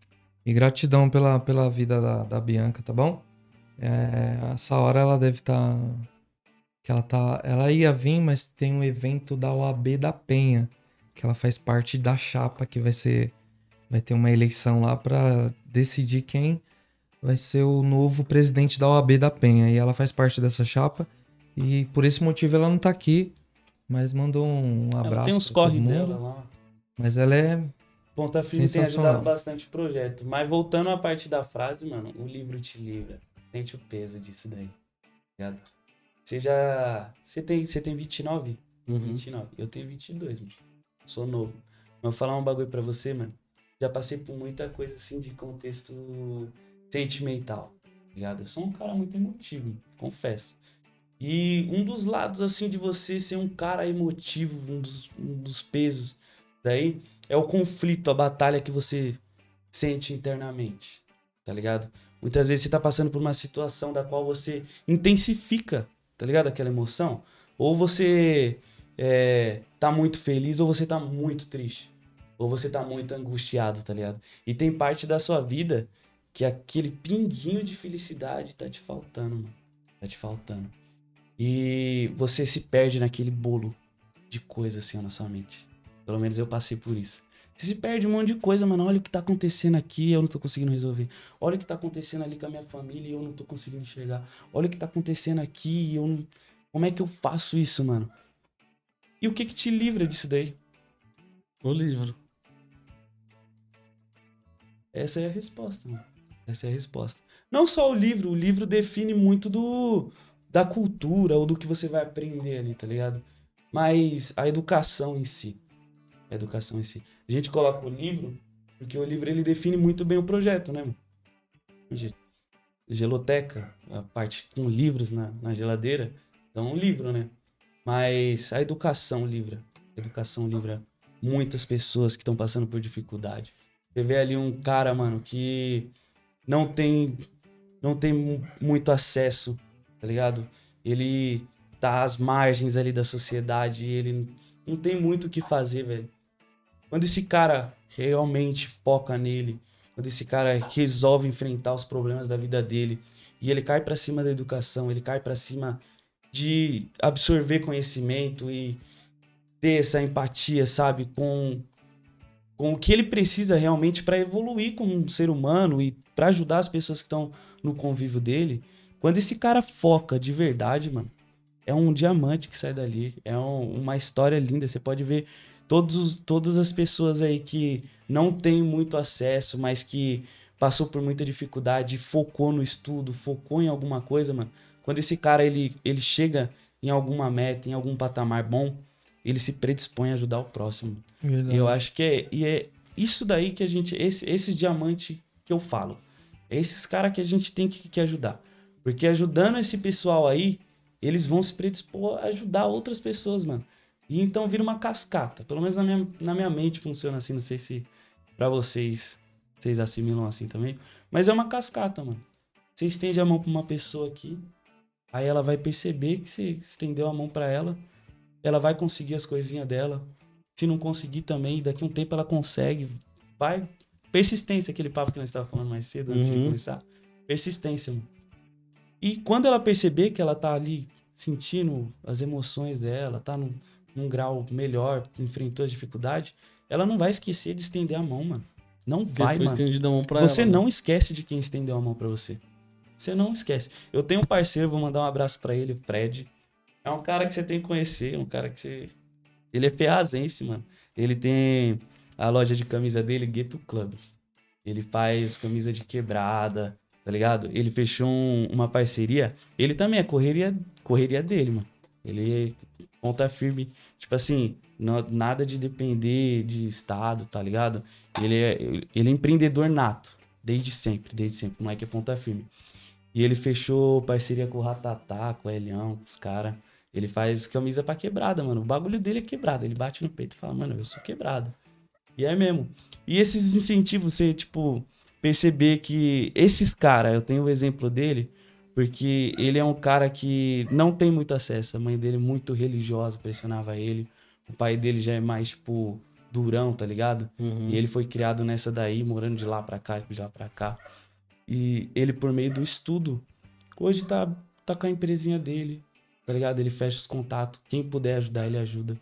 E gratidão pela, pela vida da, da Bianca, tá bom? É, essa hora ela deve estar. Que ela tá. Ela ia vir, mas tem um evento da OAB da Penha, que ela faz parte da chapa que vai ser. Vai ter uma eleição lá pra decidir quem vai ser o novo presidente da OAB da Penha. E ela faz parte dessa chapa. E por esse motivo ela não tá aqui. Mas mandou um Ela abraço. tem uns corre mundo. dela lá. Mas ela é. Ponta Firme tem ajudado bastante o projeto. Mas voltando à parte da frase, mano, o livro te livra. Sente o peso disso daí. Ligado? Você já. Você tem, você tem 29? Uhum. 29. Eu tenho 22, mano. Sou novo. Mas vou falar um bagulho pra você, mano. Já passei por muita coisa assim de contexto sentimental. tá Ligado? Eu sou um cara muito emotivo, mano, confesso. E um dos lados, assim, de você ser um cara emotivo, um dos, um dos pesos daí, é o conflito, a batalha que você sente internamente. Tá ligado? Muitas vezes você tá passando por uma situação da qual você intensifica, tá ligado? Aquela emoção. Ou você é, tá muito feliz, ou você tá muito triste. Ou você tá muito angustiado, tá ligado? E tem parte da sua vida que aquele pinguinho de felicidade tá te faltando, mano. Tá te faltando. E você se perde naquele bolo de coisa assim na sua mente. Pelo menos eu passei por isso. Você se perde um monte de coisa, mano. Olha o que tá acontecendo aqui, eu não tô conseguindo resolver. Olha o que tá acontecendo ali com a minha família e eu não tô conseguindo enxergar. Olha o que tá acontecendo aqui e eu não. Como é que eu faço isso, mano? E o que que te livra disso daí? O livro. Essa é a resposta, mano. Essa é a resposta. Não só o livro, o livro define muito do da cultura ou do que você vai aprender ali, tá ligado? Mas a educação em si. Educação em si. A gente coloca o livro, porque o livro ele define muito bem o projeto, né, mano? Ge- Geloteca, a parte com livros na, na geladeira, então um livro, né? Mas a educação livra. A educação livra muitas pessoas que estão passando por dificuldade. Você vê ali um cara, mano, que não tem não tem mu- muito acesso, tá ligado? Ele tá às margens ali da sociedade, ele não tem muito o que fazer, velho. Quando esse cara realmente foca nele, quando esse cara resolve enfrentar os problemas da vida dele e ele cai pra cima da educação, ele cai pra cima de absorver conhecimento e ter essa empatia, sabe, com com o que ele precisa realmente para evoluir como um ser humano e para ajudar as pessoas que estão no convívio dele. Quando esse cara foca de verdade, mano, é um diamante que sai dali. É um- uma história linda. Você pode ver todos, os- todas as pessoas aí que não têm muito acesso, mas que passou por muita dificuldade, focou no estudo, focou em alguma coisa, mano. Quando esse cara ele, ele chega em alguma meta, em algum patamar bom, ele se predispõe a ajudar o próximo. Verdade. Eu acho que é, e é isso daí que a gente. Esse, esses diamantes que eu falo. É esses caras que a gente tem que, que ajudar. Porque ajudando esse pessoal aí, eles vão se predispor a ajudar outras pessoas, mano. E então vira uma cascata. Pelo menos na minha, na minha mente funciona assim. Não sei se pra vocês vocês assimilam assim também. Mas é uma cascata, mano. Você estende a mão pra uma pessoa aqui. Aí ela vai perceber que você estendeu a mão pra ela. Ela vai conseguir as coisinhas dela. Se não conseguir também, daqui a um tempo ela consegue. Vai. Persistência, aquele papo que nós estávamos falando mais cedo antes de Uhum. começar. Persistência, mano. E quando ela perceber que ela tá ali sentindo as emoções dela, tá num, num grau melhor, enfrentou as dificuldades, ela não vai esquecer de estender a mão, mano. Não Porque vai, foi mano. estendido a mão pra Você ela, né? não esquece de quem estendeu a mão pra você. Você não esquece. Eu tenho um parceiro, vou mandar um abraço pra ele, o Fred. É um cara que você tem que conhecer, um cara que você. Ele é peazense, mano. Ele tem a loja de camisa dele, Gueto Club. Ele faz camisa de quebrada, tá ligado? Ele fechou um- uma parceria. Ele também é correria, correria dele, mano. Ele é ponta firme. Tipo assim, não- nada de depender de Estado, tá ligado? Ele é, ele é empreendedor nato. Desde sempre, desde sempre. O moleque é ponta firme. E ele fechou parceria com o Ratatá, com o Elião, os caras. Ele faz camisa pra quebrada, mano. O bagulho dele é quebrado. Ele bate no peito e fala, mano, eu sou quebrado. E é mesmo. E esses incentivos, você, tipo, perceber que esses caras, eu tenho o exemplo dele, porque ele é um cara que não tem muito acesso. A mãe dele é muito religiosa, pressionava ele. O pai dele já é mais, tipo, durão, tá ligado? Uhum. E ele foi criado nessa daí, morando de lá pra cá, de lá pra cá. E ele, por meio do estudo, hoje tá, tá com a empresinha dele, tá ligado? Ele fecha os contatos. Quem puder ajudar, ele ajuda.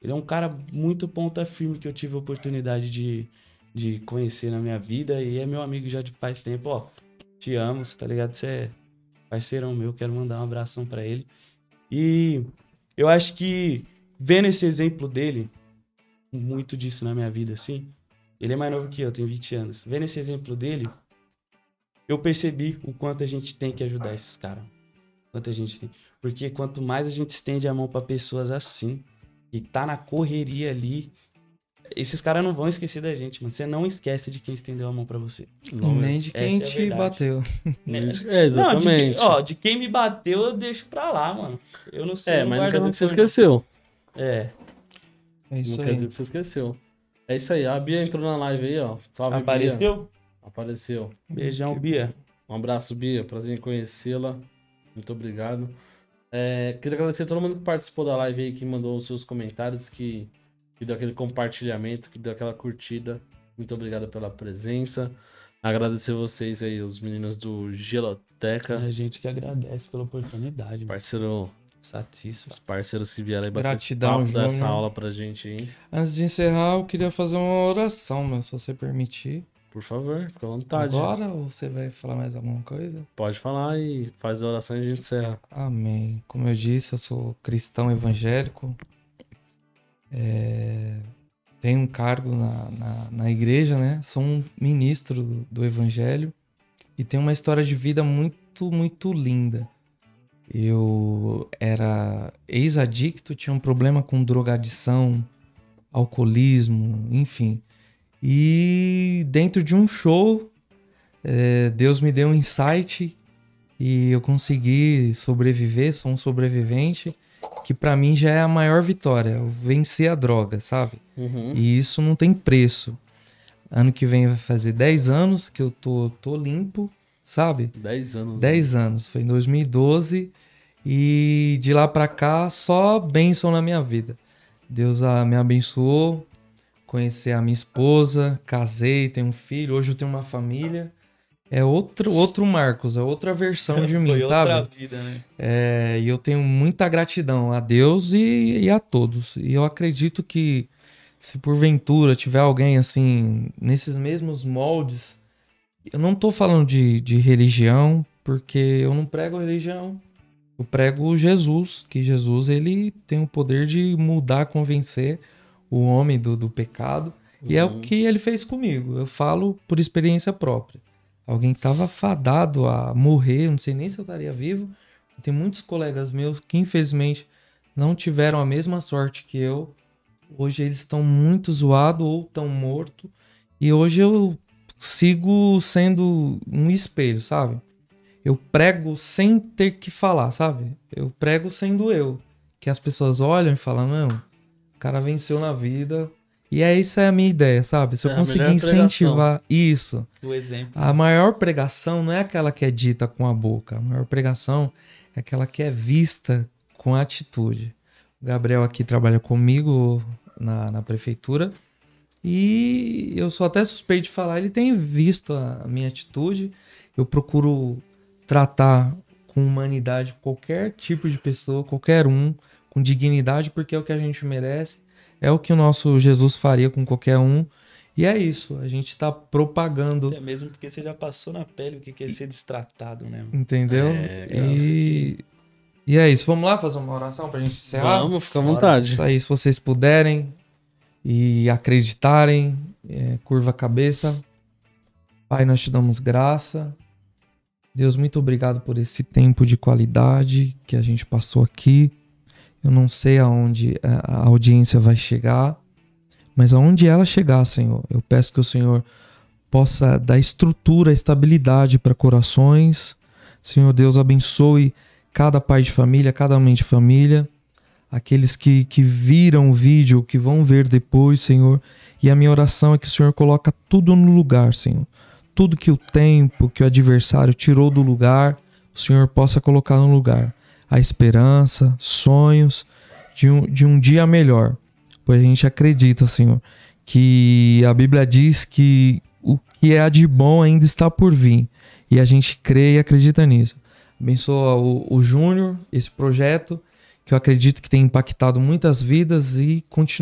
Ele é um cara muito ponta firme que eu tive a oportunidade de, de conhecer na minha vida e é meu amigo já de faz tempo. Ó, te amo, tá ligado? Você é parceirão meu, quero mandar um abração pra ele. E eu acho que vendo esse exemplo dele, muito disso na minha vida, assim. Ele é mais novo que eu, tem 20 anos. Vendo esse exemplo dele, eu percebi o quanto a gente tem que ajudar esses caras. Quanto a gente tem. Porque quanto mais a gente estende a mão pra pessoas assim, que tá na correria ali, esses caras não vão esquecer da gente, mano. Você não esquece de quem estendeu a mão pra você. Não, Nem de quem é te verdade. bateu. *laughs* É, Não, de, exatamente. quem- ó, de quem me bateu, eu deixo pra lá, mano. Eu não sei. é, mas não quer dizer que você esqueceu. É. É isso não aí. quer dizer que você esqueceu. É isso aí. A Bia entrou na live aí, ó. Salve, Bia. Apareceu? Apareceu. Beijão, Bia. Um abraço, Bia. Prazer em conhecê-la. Muito obrigado. É, queria agradecer a todo mundo que participou da live aí, que mandou os seus comentários, que, que deu aquele compartilhamento, que deu aquela curtida. Muito obrigado pela presença. Agradecer vocês aí, os meninos do Geloteca. A gente que agradece pela oportunidade. Parceiro Satisfa. Os parceiros que vieram aí bater Gratidão, papo, dar essa aula pra gente aí. Antes de encerrar, eu queria fazer uma oração, mas se você permitir. Por favor, fica à vontade. Agora ou você vai falar mais alguma coisa? Pode falar e faz a oração e a gente encerra. Amém. Como eu disse, eu sou cristão evangélico. É, Tenho um cargo na, na, na igreja, né? Sou um ministro do, evangelho. E tenho uma história de vida muito, muito linda. Eu era ex-adicto, tinha um problema com drogadição, alcoolismo, enfim. E dentro de um show, é, Deus me deu um insight e eu consegui sobreviver, sou um sobrevivente, que pra mim já é a maior vitória, vencer a droga, sabe? Uhum. E isso não tem preço. Ano que vem vai fazer 10 anos que eu tô, tô limpo, sabe? 10 anos. 10 anos, foi em 2012 e de lá pra cá só bênção na minha vida. Deus ah, me abençoou, conheci a minha esposa, casei, tenho um filho, hoje eu tenho uma família. É outro, outro Marcos, é outra versão de mim, *laughs* Foi sabe? outra vida, né? É, e eu tenho muita gratidão a Deus e, e a todos. E eu acredito que se porventura tiver alguém assim, nesses mesmos moldes, eu não tô falando de, de religião, porque eu não prego religião. Eu prego Jesus, que Jesus ele tem o poder de mudar, convencer o homem do, do pecado. E é o Uhum. que ele fez comigo. Eu falo por experiência própria. Alguém que estava fadado a morrer, não sei nem se eu estaria vivo. Tem muitos colegas meus que infelizmente não tiveram a mesma sorte que eu. Hoje eles estão muito zoados ou estão mortos. E hoje eu sigo sendo um espelho, sabe? Eu prego sem ter que falar, sabe? Eu prego sendo eu. Que as pessoas olham e falam, não, o cara venceu na vida. E é isso é a minha ideia, sabe? Se eu É conseguir incentivar isso. O exemplo. A maior pregação não é aquela que é dita com a boca. A maior pregação é aquela que é vista com atitude. O Gabriel aqui trabalha comigo na, na prefeitura e eu sou até suspeito de falar. Ele tem visto a, a minha atitude. Eu procuro tratar com humanidade qualquer tipo de pessoa, qualquer um, com dignidade, porque é o que a gente merece. É o que o nosso Jesus faria com qualquer um. E é isso. A gente tá propagando Até mesmo porque você já passou na pele o que é ser destratado, né? Entendeu? É, e... e é isso. Vamos lá fazer uma oração pra gente encerrar? Vamos, fica à vontade. Isso aí, se vocês puderem e acreditarem, é, curva a cabeça. Pai, nós te damos graça. Deus, muito obrigado por esse tempo de qualidade que a gente passou aqui. Eu não sei aonde a a audiência vai chegar, mas aonde ela chegar, Senhor, eu peço que o Senhor possa dar estrutura, estabilidade para corações. Senhor Deus, abençoe cada pai de família, cada mãe de família, aqueles que, que viram o vídeo, que vão ver depois, Senhor. E a minha oração é que o Senhor coloca tudo no lugar, Senhor. Tudo que o tempo, que o adversário tirou do lugar, o Senhor possa colocar no lugar. A esperança, sonhos de um, de um dia melhor. Pois a gente acredita, Senhor, que a Bíblia diz que o que é de bom ainda está por vir. E a gente crê e acredita nisso. Abençoa o, o Júnior, esse projeto, que eu acredito que tem impactado muitas vidas e continua